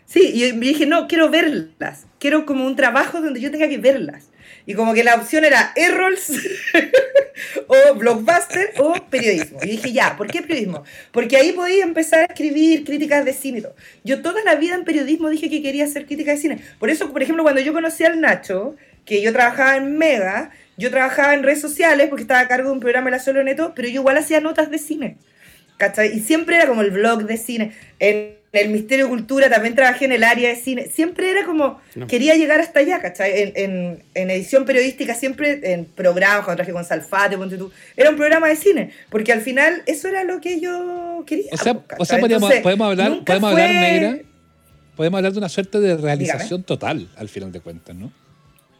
Sí, y me dije, no, quiero verlas. Quiero como un trabajo donde yo tenga que verlas. Y como que la opción era Errols [laughs] o Blockbuster o periodismo. Y dije, ya, ¿por qué periodismo? Porque ahí podía empezar a escribir críticas de cine y todo. Yo toda la vida en periodismo dije que quería hacer crítica de cine. Por eso, por ejemplo, cuando yo conocí al Nacho, que yo trabajaba en Mega, yo trabajaba en redes sociales porque estaba a cargo de un programa de la Solo Neto, pero yo igual hacía notas de cine. ¿cachai? Y siempre era como el blog de cine. En el Misterio de Cultura también trabajé en el área de cine. Siempre era como, No. quería llegar hasta allá, ¿cachai? En, en, en edición periodística, siempre en programas, cuando trabajé con Salfate, ponte tú, era un programa de cine. Porque al final eso era lo que yo quería. O sea, o sea podemos, Entonces, podemos hablar, podemos hablar, fue- negra. Podemos hablar de una suerte de realización total, al final de cuentas, ¿no?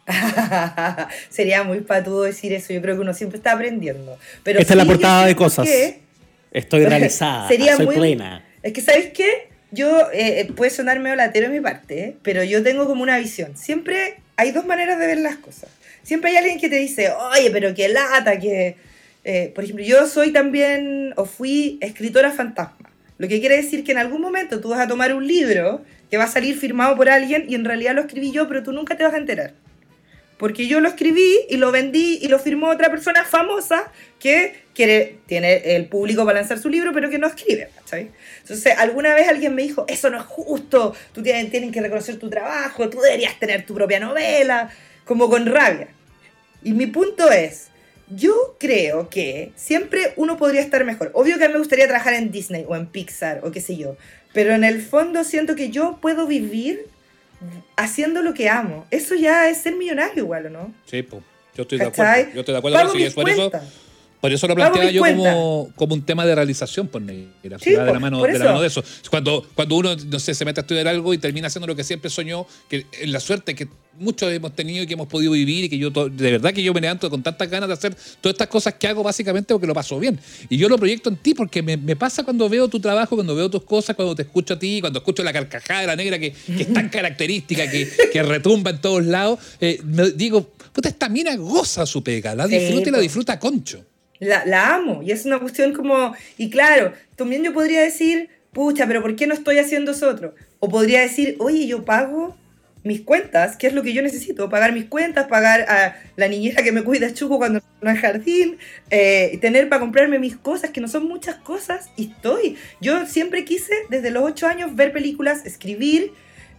[laughs] Sería muy patudo decir eso. Yo creo que uno siempre está aprendiendo. Pero Esta es la portada de cosas. que- Estoy [laughs] realizada, Sería soy muy- plena. Es que, ¿sabéis qué? Yo, eh, eh, puede sonar medio latero en mi parte, ¿eh? pero yo tengo como una visión. Siempre hay dos maneras de ver las cosas. Siempre hay alguien que te dice, oye, pero qué lata, que... eh, por ejemplo, yo soy también, o fui escritora fantasma. Lo que quiere decir que en algún momento tú vas a tomar un libro que va a salir firmado por alguien y en realidad lo escribí yo, pero tú nunca te vas a enterar. Porque yo lo escribí y lo vendí y lo firmó otra persona famosa que quiere, tiene el público para lanzar su libro, pero que no escribe, ¿cachai? Entonces, alguna vez alguien me dijo, eso no es justo, tú tienes, tienen que reconocer tu trabajo, tú deberías tener tu propia novela, como con rabia. Y mi punto es, yo creo que siempre uno podría estar mejor. Obvio que a mí me gustaría trabajar en Disney o en Pixar o qué sé yo, pero en el fondo siento que yo puedo vivir haciendo lo que amo. Eso ya es ser millonario igual, ¿o no? Sí, pues. Yo estoy de acuerdo. Yo estoy de acuerdo Pago mis es por eso. Por eso lo planteaba yo como, como un tema de realización, por negra. Sí, de, la mano, de la eso. mano de eso. Cuando, cuando uno, no sé, se mete a estudiar algo y termina haciendo lo que siempre soñó, que la suerte que muchos hemos tenido y que hemos podido vivir y que yo, de verdad que yo me levanto con tantas ganas de hacer todas estas cosas que hago básicamente porque lo paso bien. Y yo lo proyecto en ti porque me, me pasa cuando veo tu trabajo, cuando veo tus cosas, cuando te escucho a ti, cuando escucho la carcajada de la negra que, que es tan [laughs] característica, que, que retumba en todos lados. eh, me digo, puta, esta mina goza su pega, la Sí, disfruta y la disfruta a concho. La, la amo y es una cuestión como... Y claro, también yo podría decir, pucha, pero ¿por qué no estoy haciendo eso otro? O podría decir, oye, yo pago mis cuentas, que es lo que yo necesito, pagar mis cuentas, pagar a la niñera que me cuida Chuco cuando no hay jardín, eh, tener para comprarme mis cosas, que no son muchas cosas, y estoy. Yo siempre quise, desde los ocho años, ver películas, escribir,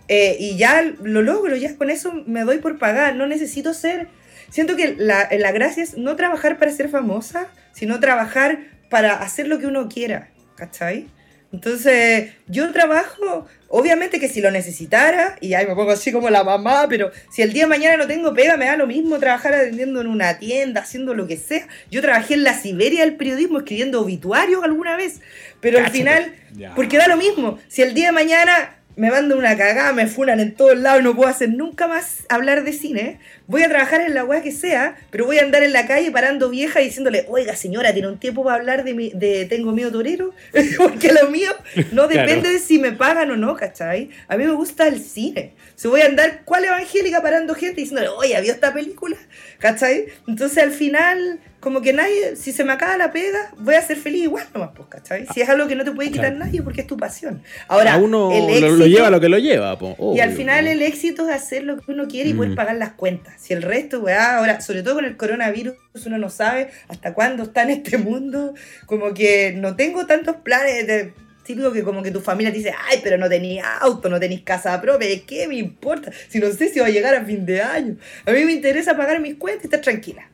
eh, y ya lo logro, ya con eso me doy por pagar, no necesito ser... Siento que la, la gracia es no trabajar para ser famosa, sino trabajar para hacer lo que uno quiera, ¿cachai? Entonces, yo trabajo, obviamente que si lo necesitara, y ahí me pongo así como la mamá, pero si el día de mañana no tengo pega, me da lo mismo trabajar atendiendo en una tienda, haciendo lo que sea. Yo trabajé en la Siberia del periodismo, escribiendo obituarios alguna vez, pero al final, Ya. porque da lo mismo, si el día de mañana me mandan una cagada, me funan en todos lados y no puedo hacer nunca más hablar de cine, voy a trabajar en la weá que sea, pero voy a andar en la calle parando vieja y diciéndole, oiga señora, ¿tiene un tiempo para hablar de, mi, de Tengo miedo torero? [laughs] Porque lo mío no Claro. depende de si me pagan o no, ¿cachai? A mí me gusta el cine. Se voy a andar, ¿cuál evangélica parando gente y diciéndole, oye, ¿vio esta película? ¿Cachai? Entonces al final, como que nadie, si se me acaba la pega, voy a ser feliz igual nomás, pues, ¿cachai? Si es algo que no te puede quitar Claro. nadie porque es tu pasión. Ahora, a uno el lo, éxito, lo lleva lo que lo lleva. po, y al obvio, final po. el éxito es hacer lo que uno quiere y poder Mm. pagar las cuentas. Si el resto, weá, ahora, sobre todo con el coronavirus, uno no sabe hasta cuándo está en este mundo. Como que no tengo tantos planes de típico que como que tu familia te dice, ay, pero no tenéis auto, no tenéis casa propia, ¿qué me importa? Si no sé si va a llegar a fin de año. A mí me interesa pagar mis cuentas y estar tranquila.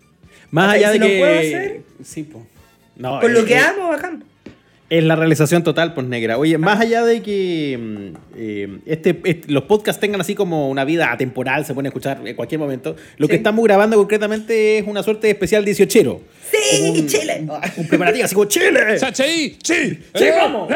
Más allá Si de lo que. puedo hacer, Sí, po. No, Con eh, lo que eh, amo, bacán. Es la realización total, pues negra. Oye, más allá de que mm, eh, este, este- los podcasts tengan así como una vida atemporal, se pueden escuchar en cualquier momento, lo que estamos grabando concretamente es una suerte de especial 18ero. ¡Sí, un- Chile! Un preparativo así como Chile. ¡Sachi! ¡Sí! ¡Sí, vamos!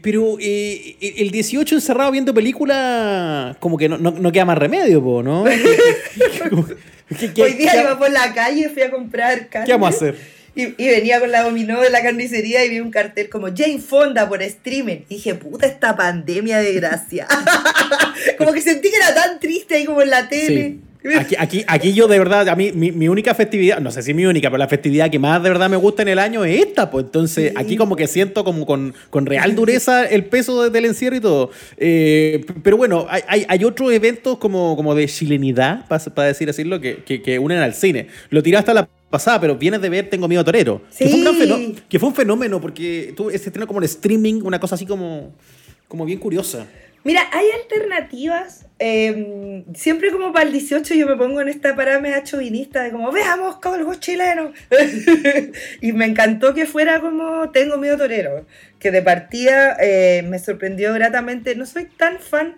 Pero eh, el 18 encerrado viendo película, como que no, no, no queda más remedio, po, ¿no? [laughs] ¿Qué, qué- Hoy día qué- iba por la calle, fui a comprar carne. ¿Qué vamos a hacer? Y, y venía con la dominó de la carnicería y vi un cartel como Jane Fonda por streaming. Y dije, puta, esta pandemia de gracia. [laughs] como que sentí que era tan triste ahí como en la tele. Aquí, aquí, aquí yo de verdad, a mí mi, mi única festividad, no sé si mi única, pero la festividad que más de verdad me gusta en el año es esta, pues entonces Sí. aquí como que siento como con, con real dureza el peso de- del encierro y todo. Eh, pero bueno, hay, hay, hay otros eventos como, como de chilenidad, para decir así, que, que, que unen al cine. Lo tiraste a la pasada, pero vienes de ver Tengo Miedo Torero. Que, fue un gran Sí. que fue un fenómeno porque tú, ese estreno como el streaming, una cosa así como, como bien curiosa. Mira, hay alternativas. Eh, siempre como para el 18 yo me pongo en esta parada chauvinista de como, veamos algo chileno. [laughs] y me encantó que fuera como Tengo miedo torero. Que de partida eh, me sorprendió gratamente. No soy tan fan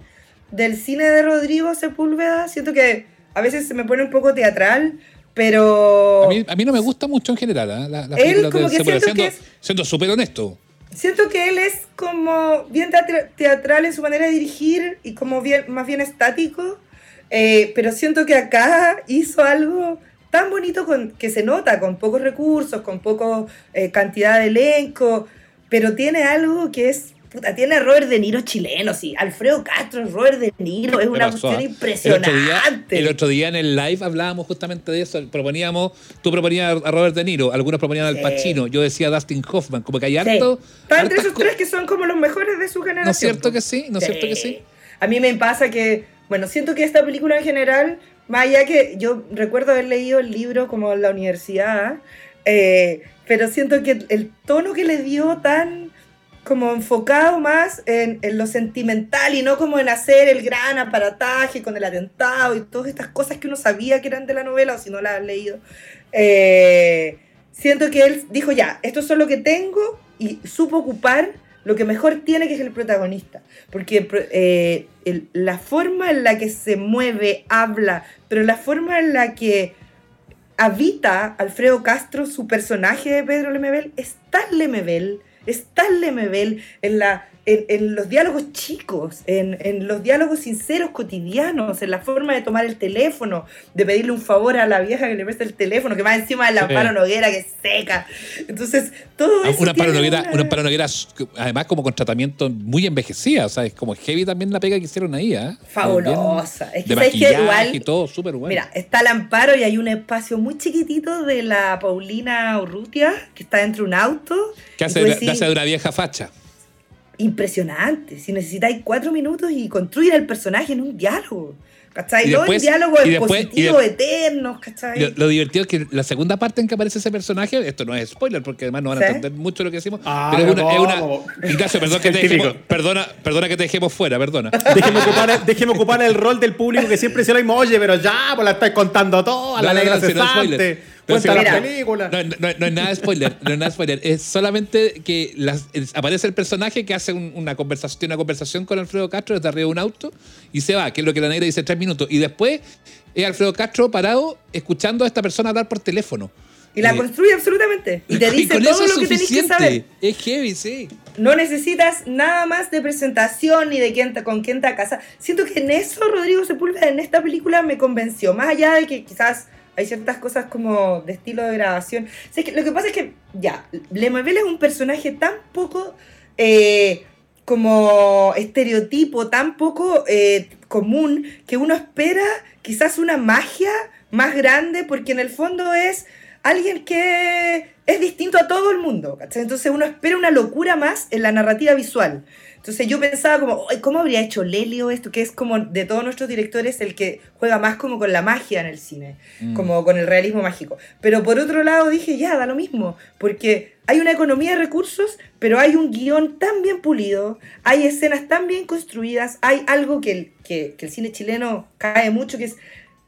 del cine de Rodrigo Sepúlveda. Siento que a veces se me pone un poco teatral, pero... A mí, a mí no me gusta mucho en general, ¿ah? La- las Él como que siento que es- siendo súper honesto. Siento que él es como bien teatra- teatral en su manera de dirigir y como bien, más bien estático, eh, pero siento que acá [laughs] hizo algo tan bonito con, que se nota, con pocos recursos, con poca cantidad de elenco, pero tiene algo que es... Puta, tiene a Robert De Niro chileno, sí. Alfredo Castro, Robert De Niro, es una cuestión impresionante. El otro, día, el otro día en el live hablábamos justamente de eso. Proponíamos, tú proponías a Robert De Niro, algunos proponían al Sí. Pacino, yo decía a Dustin Hoffman, como que hay Sí. harto. Está entre hartas esos tres que son como los mejores de su generación. ¿No es cierto que sí? ¿No es cierto que sí? A mí me pasa que, bueno, siento que esta película en general, más allá que yo recuerdo haber leído el libro como en la universidad, eh, pero siento que el tono que le dio tan como enfocado más en, en lo sentimental y no como en hacer el gran aparataje con el atentado y todas estas cosas que uno sabía que eran de la novela o si no la has leído. Eh, siento que él dijo ya, esto es lo que tengo y supo ocupar lo que mejor tiene que es el protagonista. Porque eh, la forma en la que se mueve, habla, pero la forma en la que habita Alfredo Castro, su personaje de Pedro Lemebel, es tan Lemebel, es tan Lemebel en, la, en, en los diálogos chicos, en, en los diálogos sinceros cotidianos, en la forma de tomar el teléfono, de pedirle un favor a la vieja que le presta el teléfono, que más encima de la Sí. Noguera que seca. Entonces, todo Ah, eso. Una Amparo tiene Noguera, una- una Noguera, además como con tratamiento muy envejecida, o sea, es como heavy también la pega que hicieron ahí, ¿ah? Fabulosa. Bien Es que de sabes que maquillaje igual. y todo, súper bueno. Mira, está el amparo y hay un espacio muy chiquitito de la Paulina Urrutia que está dentro de un auto. que hace, decís, hace de una vieja facha. Impresionante. Si necesitáis cuatro minutos y construir al personaje en un diálogo. ¿Cachai? Y No después- y expositivos de- eternos, ¿cachai? Lo, lo divertido es que la segunda parte en que aparece ese personaje, esto no es spoiler porque además no van a ¿Sí? entender mucho lo que decimos, Ah, pero es una, es una- perdón que te dejemos, perdona, perdona que te dejemos fuera, perdona. Déjeme ocupar, déjeme ocupar el rol del público que siempre se lo mismo. Oye, pero ya, pues la estáis contando toda, la No, no, negra no, no cesante. Cuenta la película. No, no, no es nada de spoiler, no es nada de spoiler. Es solamente que las- es- aparece el personaje que hace un- una conversación, tiene una conversación con Alfredo Castro desde arriba de un auto y se va, que es lo que la negra dice tres minutos. Y después es Alfredo Castro parado escuchando a esta persona hablar por teléfono. y la Eh, construye absolutamente. Y te dice con todo lo que tenés que saber. Es heavy, sí. No necesitas nada más de presentación ni de quién te- con quién te casa. Siento que en eso Rodrigo Sepúlveda en esta película me convenció. Más allá de que quizás hay ciertas cosas como de estilo de grabación. Lo que pasa es que, ya, Lemebel es un personaje tan poco eh, como estereotipo, tan poco eh, común, que uno espera quizás una magia más grande, porque en el fondo es alguien que es distinto a todo el mundo. Entonces uno espera una locura más en la narrativa visual. Entonces yo pensaba como, "Ay, ¿cómo habría hecho Lelio esto? Que es como de todos nuestros directores el que juega más como con la magia en el cine, Mm. como con el realismo mágico. Pero por otro lado dije, ya, da lo mismo, porque hay una economía de recursos, pero hay un guion tan bien pulido, hay escenas tan bien construidas, hay algo que el, que, que el cine chileno cae mucho, que es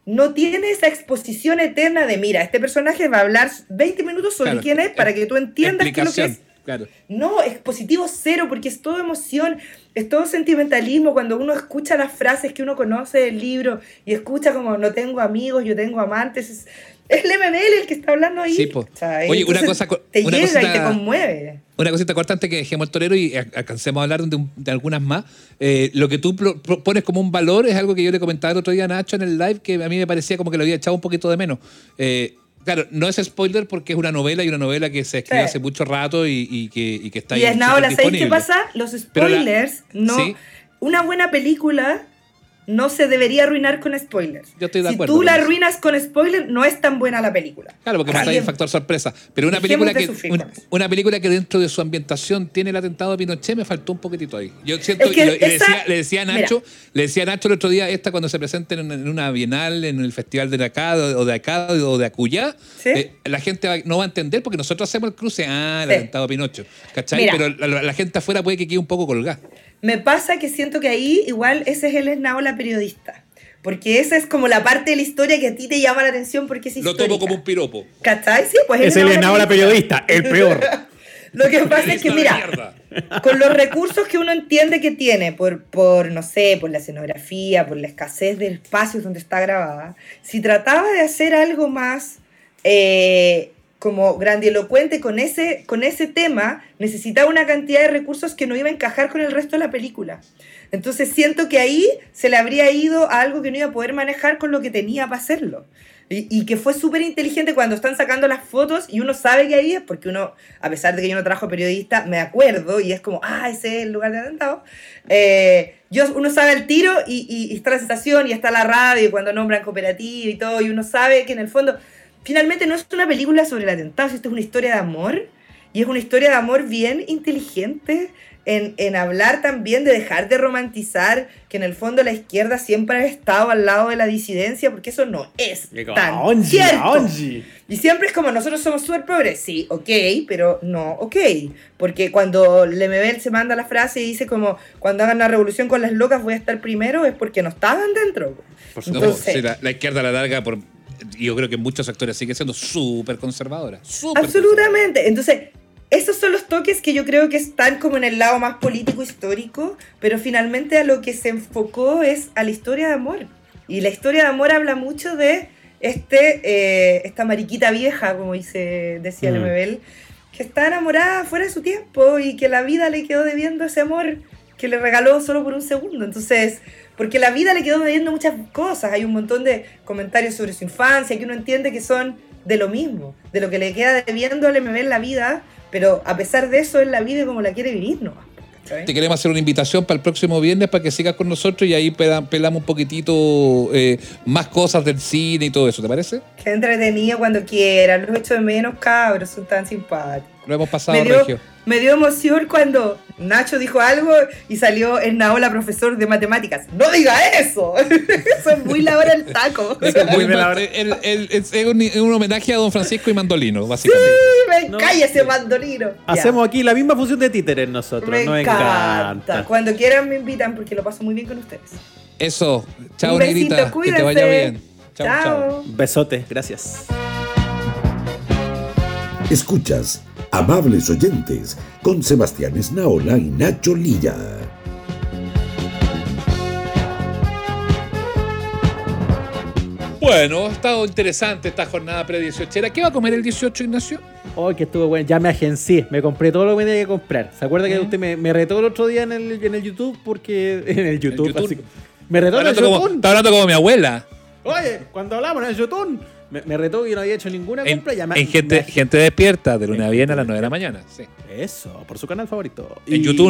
no tiene esa exposición eterna de, mira, este personaje va a hablar 20 minutos sobre Claro, quién es para que tú entiendas qué es lo que es. Claro. No, es positivo cero porque es todo emoción, es todo sentimentalismo. Cuando uno escucha las frases que uno conoce del libro y escucha como no tengo amigos, yo tengo amantes, es, es el MBL el que está hablando ahí. Sí, po. Oye, una cosa co- Te una llega y te conmueve. Una cosita corta antes que dejemos el torero y alcancemos a hablar de, un- de algunas más. Eh, lo que tú pro- pones como un valor es algo que yo le comentaba el otro día a Nacho en el live que a mí me parecía como que lo había echado un poquito de menos. Eh, claro, no es spoiler porque es una novela y una novela que se escribió Sí. hace mucho rato y, y que, y que está Y ahí es Naola, súper ¿sabéis qué pasa? Los la- spoilers, no. Sí. Una buena película no se debería arruinar con spoilers. Yo estoy de si acuerdo tú con la eso. arruinas con spoilers, no es tan buena la película. Claro, porque ahí el factor sorpresa. Pero una película, que, una, película que dentro de su ambientación tiene el atentado de Pinochet me faltó un poquitito ahí. Yo siento, Es que y lo- y le, decía, le decía a Nacho, Mira. le decía a Nacho el otro día, esta cuando se presenten en, en una bienal, en el festival de acá, o de acá, o de Acuyá, ¿Sí? eh, la gente va- no va a entender porque nosotros hacemos el cruce, ah, el Sí. atentado de Pinocho. ¿Cachai? Mira. Pero la, la gente afuera puede que quede un poco colgada. Me pasa que siento que ahí igual ese es el esnaola periodista. Porque esa es como la parte de la historia que a ti te llama la atención porque es Lo histórica. tomo como un piropo. ¿Cachai? Sí, pues Es el Esnaola periodista, el peor. [laughs] Lo que pasa es que, mira, con los recursos que uno entiende que tiene, por, por, no sé, por la escenografía, por la escasez de espacios donde está grabada, si trataba de hacer algo más eh, como grandilocuente con ese, con ese tema, necesitaba una cantidad de recursos que no iba a encajar con el resto de la película. Entonces siento que ahí se le habría ido a algo que no iba a poder manejar con lo que tenía para hacerlo. Y, y que fue súper inteligente cuando están sacando las fotos y uno sabe que ahí es, porque uno, a pesar de que yo no trabajo periodista, me acuerdo y es como, ah, ese es el lugar de atentado. Eh, yo, uno sabe el tiro y, y- está la sensación y está la radio cuando nombran cooperativa y todo, y uno sabe que en el fondo, finalmente no es una película sobre el atentado, esto es una historia de amor y es una historia de amor bien inteligente en, en hablar también de dejar de romantizar que en el fondo la izquierda siempre ha estado al lado de la disidencia, porque eso no es tan Ongi, cierto. ongi. Y siempre es como nosotros somos súper progres. Sí, ok, pero no, ok. Porque cuando Lemebel se manda la frase y dice como, cuando hagan la revolución con las locas voy a estar primero, es porque no estaban dentro. Por No, Entonces- sí, la, la izquierda la larga, por, yo creo que muchos sectores sigue siendo súper conservadora. Absolutamente. Entonces, esos son los toques que yo creo que están como en el lado más político histórico, pero finalmente a lo que se enfocó es a la historia de amor. Y la historia de amor habla mucho de este, eh, esta mariquita vieja, como dice, decía Mm. Lemebel, que está enamorada fuera de su tiempo y que la vida le quedó debiendo ese amor que le regaló solo por un segundo. Entonces, porque la vida le quedó debiendo muchas cosas. Hay un montón de comentarios sobre su infancia que uno entiende que son de lo mismo, de lo que le queda debiendo al MB en la vida, pero a pesar de eso, él la vive como la quiere vivir, ¿no? Te queremos hacer una invitación para el próximo viernes para que sigas con nosotros y ahí pela- pelamos un poquitito eh, más cosas del cine y todo eso, ¿te parece? Qué entretenido cuando quieran, los echo de menos cabros, son tan simpáticos. Lo hemos pasado, Me dio, Regio. me dio emoción cuando Nacho dijo algo y salió en Naola profesor de matemáticas. ¡No diga eso! [laughs] eso es muy la hora del taco. [laughs] Es, que muy Muy mal- la- el- el- es un, homenaje a don Francisco y Mandolino, básicamente. me No. cállese, mandolino. Ya. Hacemos aquí la misma función de títeres nosotros. Me Nos encanta. encanta. Cuando quieran me invitan porque lo paso muy bien con ustedes. Eso. Chao, negrita. Que te cuídense. vaya bien. Chao, chao. Chao. Besote, gracias. Escuchas Amables Oyentes con Sebastián Esnaola y Nacho Lilla. Bueno, ha estado interesante esta jornada pre-18. ¿Qué va a comer el 18, Ignacio? Oh, que estuvo bueno. Ya me agencié. Me compré todo lo que tenía que comprar. ¿Se acuerda que usted me, me retó el otro día en el, en el YouTube? Porque. [laughs] En el YouTube. YouTube. así- me retó en el hablando, como, YouTube. está hablando como mi abuela. Oye, cuando hablamos en el YouTube. Me, me retó que yo no había hecho ninguna En, compra. ya me- en gente, me- gente despierta, de luna a viernes a las 9 de la mañana. Sí. Eso, por su canal favorito. En Y- YouTube.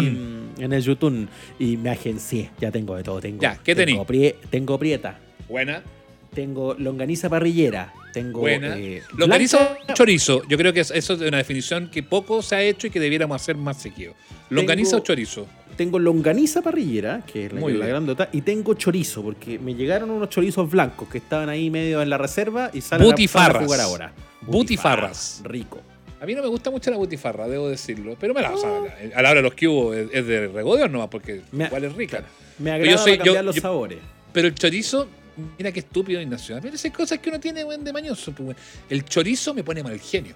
En el YouTube. Y me agencié. Ya tengo de todo. Tengo, Ya, ¿qué tengo prie- tengo prieta. Buena. Tengo longaniza parrillera. Tengo. Buena. eh, Longaniza blanca. chorizo. Yo creo que es- eso es una definición que poco se ha hecho y que debiéramos hacer más seguido. Longaniza Tengo- o chorizo. Tengo longaniza parrillera, que es la, Muy que es la bien. grandota, y tengo chorizo, porque me llegaron unos chorizos blancos que estaban ahí medio en la reserva y salen a, Butifarras. a jugar ahora. Butifarras. Rico. A mí no me gusta mucho la butifarra, debo decirlo. Pero me la, o sea, a la hora de los que hubo es, es de regodeos nomás, porque Me- igual es rica. Me agrada yo soy- para cambiar yo- los yo- sabores. Pero el chorizo, mira qué estúpido Ignacio. A mí esas cosas que uno tiene buen de mañoso. pues. El chorizo me pone mal genio.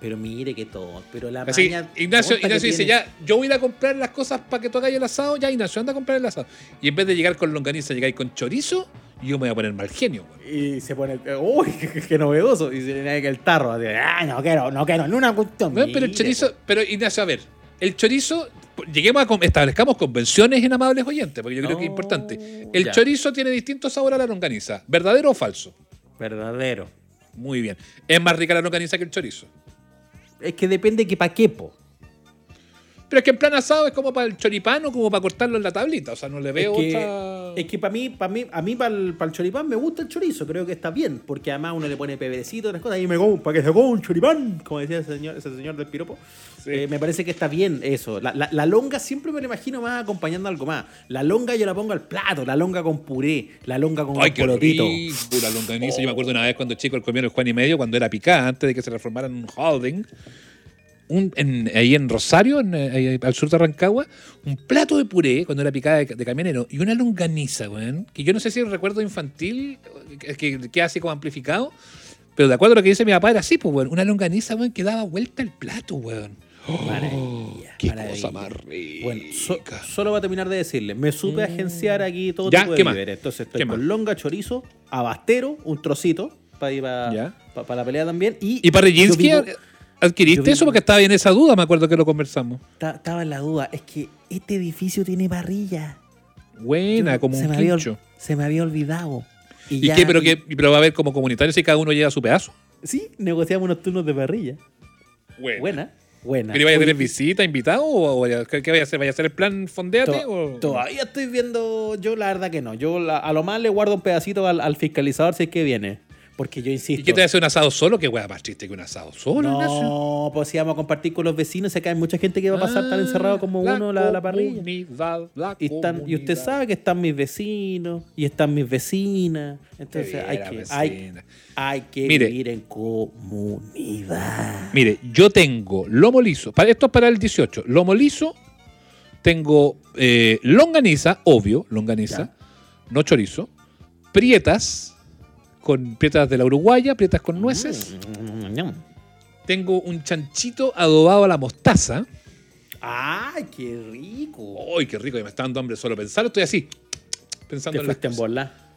Pero mire que todo. Pero la Así, maña Ignacio, Ignacio dice, ya, yo voy a ir a comprar las cosas para que tú hagas el asado, ya Ignacio, anda a comprar el asado. Y en vez de llegar con longaniza, llegáis con chorizo, y yo me voy a poner mal genio. weón. Y se pone, uy, [laughs] qué, qué novedoso. Y se le cae el tarro. Así, ah, no quiero, no quiero, ni una cuestión. Pero el chorizo, pero Ignacio, a ver, el chorizo, lleguemos a, con- establezcamos convenciones en amables oyentes, porque yo creo que es Oh, importante. El ya. chorizo tiene distinto sabor a la longaniza, ¿verdadero o falso? Verdadero. Muy bien. ¿Es más rica la longaniza que el chorizo? Es que depende que pa' qué, po. Pero es que en plan asado es como para el choripán o como para cortarlo en la tablita, o sea, no le veo es que, otra... es que para mí, para mí, a mí para el, para el choripán me gusta el chorizo, creo que está bien, porque además uno le pone pebecito y otras cosas, y me como, para que se coma un choripán, como decía ese señor, ese señor del piropo. Sí. Eh, me parece que está bien eso. La, la- la longa siempre me la imagino más acompañando algo más. La longa yo la pongo al plato, la longa con puré, la longa con Ay, qué rico, la longaniza. Yo me acuerdo una vez cuando chico comieron el Juan y medio, cuando era picada, antes de que se transformara en un holding. Un, en- ahí en Rosario, en, eh, ahí al sur de Rancagua, un plato de puré cuando era picada de, de camionero y una longaniza, weón. Que yo no sé si es un recuerdo infantil, que, que queda así como amplificado, pero de acuerdo a lo que dice mi papá era así, pues, weón. Una longaniza, weón, que daba vuelta el plato, weón. Maravilla, Qué maravilla. cosa más rica. Bueno, so- solo va a terminar de decirle, me supe agenciar aquí todo Mm. Ya, tipo de víveres. Entonces estoy ¿Qué con más? longa, chorizo, abastero, un trocito para ir Ya. para la pelea también. Y, ¿Y Parrillinsky yo vivo- adquiriste eso? Porque estaba bien esa duda, me acuerdo que lo conversamos. ta- estaba en la duda, es que este edificio tiene parrilla. Buena, Yo- como se un me había se me había olvidado. ¿Y, ya- qué? ¿Pero, qué? ¿Pero va a haber como comunitarios y cada uno llega a su pedazo? Sí, negociamos unos turnos de parrilla. Buena, buena. ¿Pero vaya a tener visita, invitado? ¿O qué, qué vaya a hacer? ¿Vaya a hacer el plan fondeate? to- o... Todavía estoy viendo, yo la verdad que no. Yo la- a lo más le guardo un pedacito al, al fiscalizador si es que viene. Porque yo insisto. ¿Y qué te hace un asado solo? ¿Qué hueá más triste que un asado solo? No, pues si vamos a compartir con los vecinos, acá hay mucha gente que va a pasar tan encerrado como Ah, uno la, la parrilla. la Y, están, y usted sabe que están mis vecinos y están mis vecinas. Entonces hay que, hay que Mire. vivir en comunidad. Mire, yo tengo lomo liso. Para, esto es para el 18. Lomo liso. Tengo eh, longaniza, obvio, longaniza. No chorizo. Prietas. Con prietas de la Uruguaya, prietas con nueces. Mm. Tengo un chanchito adobado a la mostaza. ¡Ay, qué rico! ¡Ay, qué rico! Y me está dando hambre solo pensar. Estoy así, pensando Te en las en bola.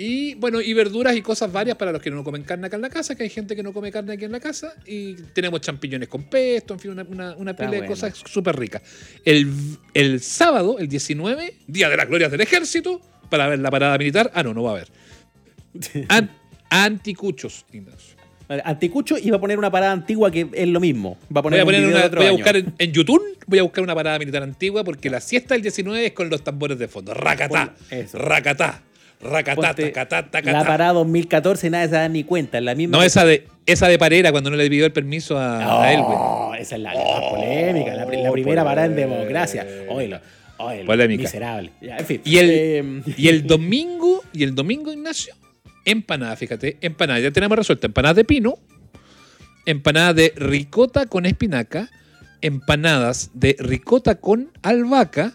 Y bueno, y verduras y cosas varias para los que no comen carne acá en la casa, que hay gente que no come carne aquí en la casa. Y tenemos champiñones con pesto, en fin, una, una, pila de cosas súper ricas. El, el sábado, el 19, Día de las Glorias del Ejército, para ver la parada militar. Ah, no, no va a haber. An- anticuchos, Ignacio. Anticucho iba a poner una parada antigua que es lo mismo. Va a Voy poner a, un poner una- voy a buscar en, en YouTube, voy a buscar una parada militar antigua porque la siesta del 19 es con los tambores de fondo. Racatá, eso. racatá, racatá, Ponte tacatá, La tacatá. parada 2014 nadie se da ni cuenta. La misma. No, esa de, esa de Parera, cuando no le pidió el permiso a, a él, güey. Oh, esa es la, la más polémica. La, pri- la primera parada en democracia. Oílo. Polémica. Miserable. Ya, en fin. Y el, Eh, y el [laughs] domingo, y el domingo, Ignacio, empanada, fíjate, empanada, ya tenemos resuelta, empanadas de pino, empanadas de ricota con espinaca, empanadas de ricota con albahaca,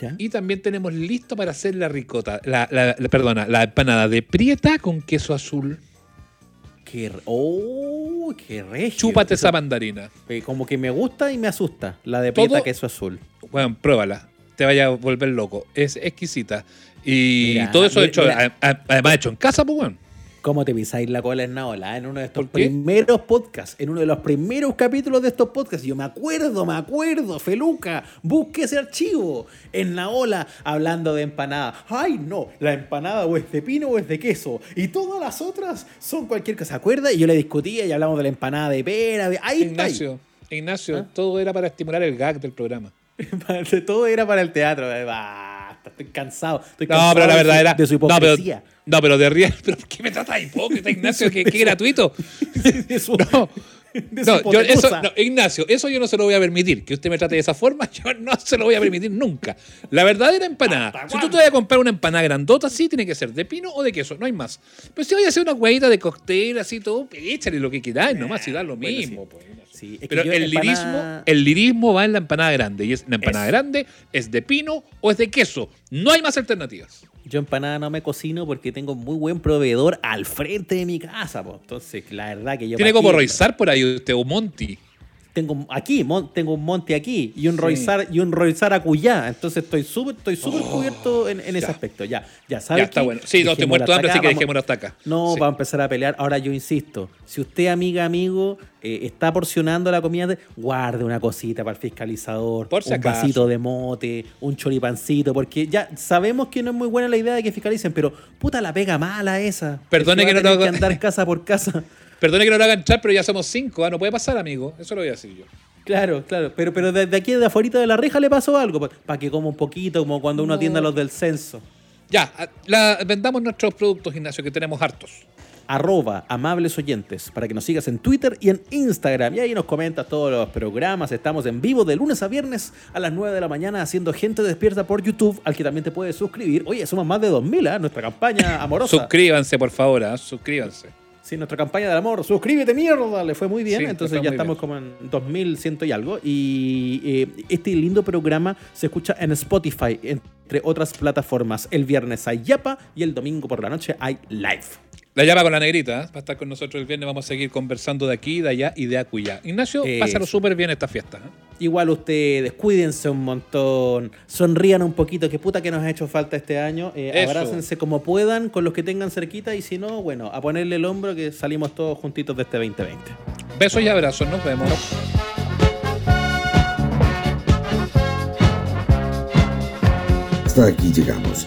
ya. y también tenemos listo para hacer la ricota, la, la- la- perdona, la empanada de prieta con queso azul. Qué, oh, qué regio. Chúpate Eso, esa mandarina. eh, Como que me gusta y me asusta. La de Todo- prieta queso azul. Bueno, pruébala. Te vaya a volver loco. Es exquisita. Y Mira, todo eso hecho, además hecho en casa, pues, weón. ¿Cómo te pisáis la cola en Naola? En uno de estos primeros podcasts, en uno de los primeros capítulos de estos podcasts. Yo me acuerdo, me acuerdo, Feluca, busque ese archivo. En Naola, hablando de empanada. Ay, no, la empanada o es de pino o es de queso. Y todas las otras son cualquier cosa. ¿Se acuerda? Y yo le discutía y hablamos de la empanada de pera. de- Ahí está. Ignacio, Ignacio, ¿Ah? todo era para estimular el gag del programa. [laughs] Todo era para el teatro. Eh, Basta, estoy cansado. Estoy No, cansado pero la verdad era. De su no, pero, hipocresía. no, pero de riel. [laughs] ¿Pero por qué me trata de hipócrita, Ignacio? que, que [laughs] gratuito. [laughs] De su- No. de su No, yo, eso, hipotenusa. no, Ignacio, eso yo no se lo voy a permitir. Que usted me trate de esa forma, yo no se lo voy a permitir nunca. La verdadera empanada. ¿Hasta Si tú te vas a comprar una empanada grandota, sí tiene que ser de pino o de queso, no hay más. Pero si voy a hacer una huevita de cóctel, así todo, échale lo que quieras, nomás, si da lo bueno, mismo. sí. pues. Sí, es que Pero yo el empanada- lirismo, el lirismo va en la empanada grande. Y es la empanada Eso. grande es de pino o es de queso. No hay más alternativas. Yo empanada no me cocino porque tengo muy buen proveedor al frente de mi casa. Entonces, la verdad que yo... Tiene como Roizar por ahí usted, o Monty. Tengo aquí, mon- tengo un monte aquí y un Sí. Roizar y un Roizar acuyá. Entonces estoy súper estoy súper cubierto en, en ese Oh, aspecto. Ya, ya sabes. Ya está bueno. Sí, no, estoy muerto hambre, así que dejémoslo hasta acá. No, Sí. va a empezar a pelear. Ahora yo insisto, si usted, amiga, amigo, eh, está porcionando la comida, de- guarde una cosita para el fiscalizador, Por si un acaso. vasito de mote, un choripancito, porque ya sabemos que no es muy buena la idea de que fiscalicen, pero puta la pega mala esa. Perdone que a no tener te que andar [laughs] casa por casa. Perdone que no lo haga entrar, pero ya somos cinco. Ah, no puede pasar, amigo. Eso lo voy a decir yo. Claro, claro. Pero, pero desde aquí, de afuera de la reja, le pasó algo. Para que coma un poquito, como cuando uno No. atiende a los del censo. Ya, a- la- vendamos nuestros productos, Ignacio, que tenemos hartos. Arroba amables oyentes, para que nos sigas en Twitter y en Instagram. Y ahí nos comentas todos los programas. Estamos en vivo de lunes a viernes a las 9 de la mañana haciendo Gente Despierta por YouTube, al que también te puedes suscribir. Oye, somos más de 2000, ¿ah? Nuestra campaña [laughs] amorosa. Suscríbanse, por favor, ¿ah? suscríbanse. Sí, nuestra campaña del amor. Suscríbete, mierda. Le fue muy bien. Sí, Entonces ya estamos como en 2100 y algo. Y eh, este lindo programa se escucha en Spotify, entre otras plataformas. El viernes hay Yapa y el domingo por la noche hay Live. La llama con la negrita, ¿eh? va a estar con nosotros el viernes. Vamos a seguir conversando de aquí, de allá y de acullá. Ignacio, Eso. pásalo súper bien esta fiesta. ¿eh? Igual ustedes, cuídense un montón, sonrían un poquito, que puta que nos ha hecho falta este año. Eh, abrácense como puedan con los que tengan cerquita y si no, bueno, a ponerle el hombro que salimos todos juntitos de este 2020. Besos y abrazos, nos vemos. Hasta aquí llegamos.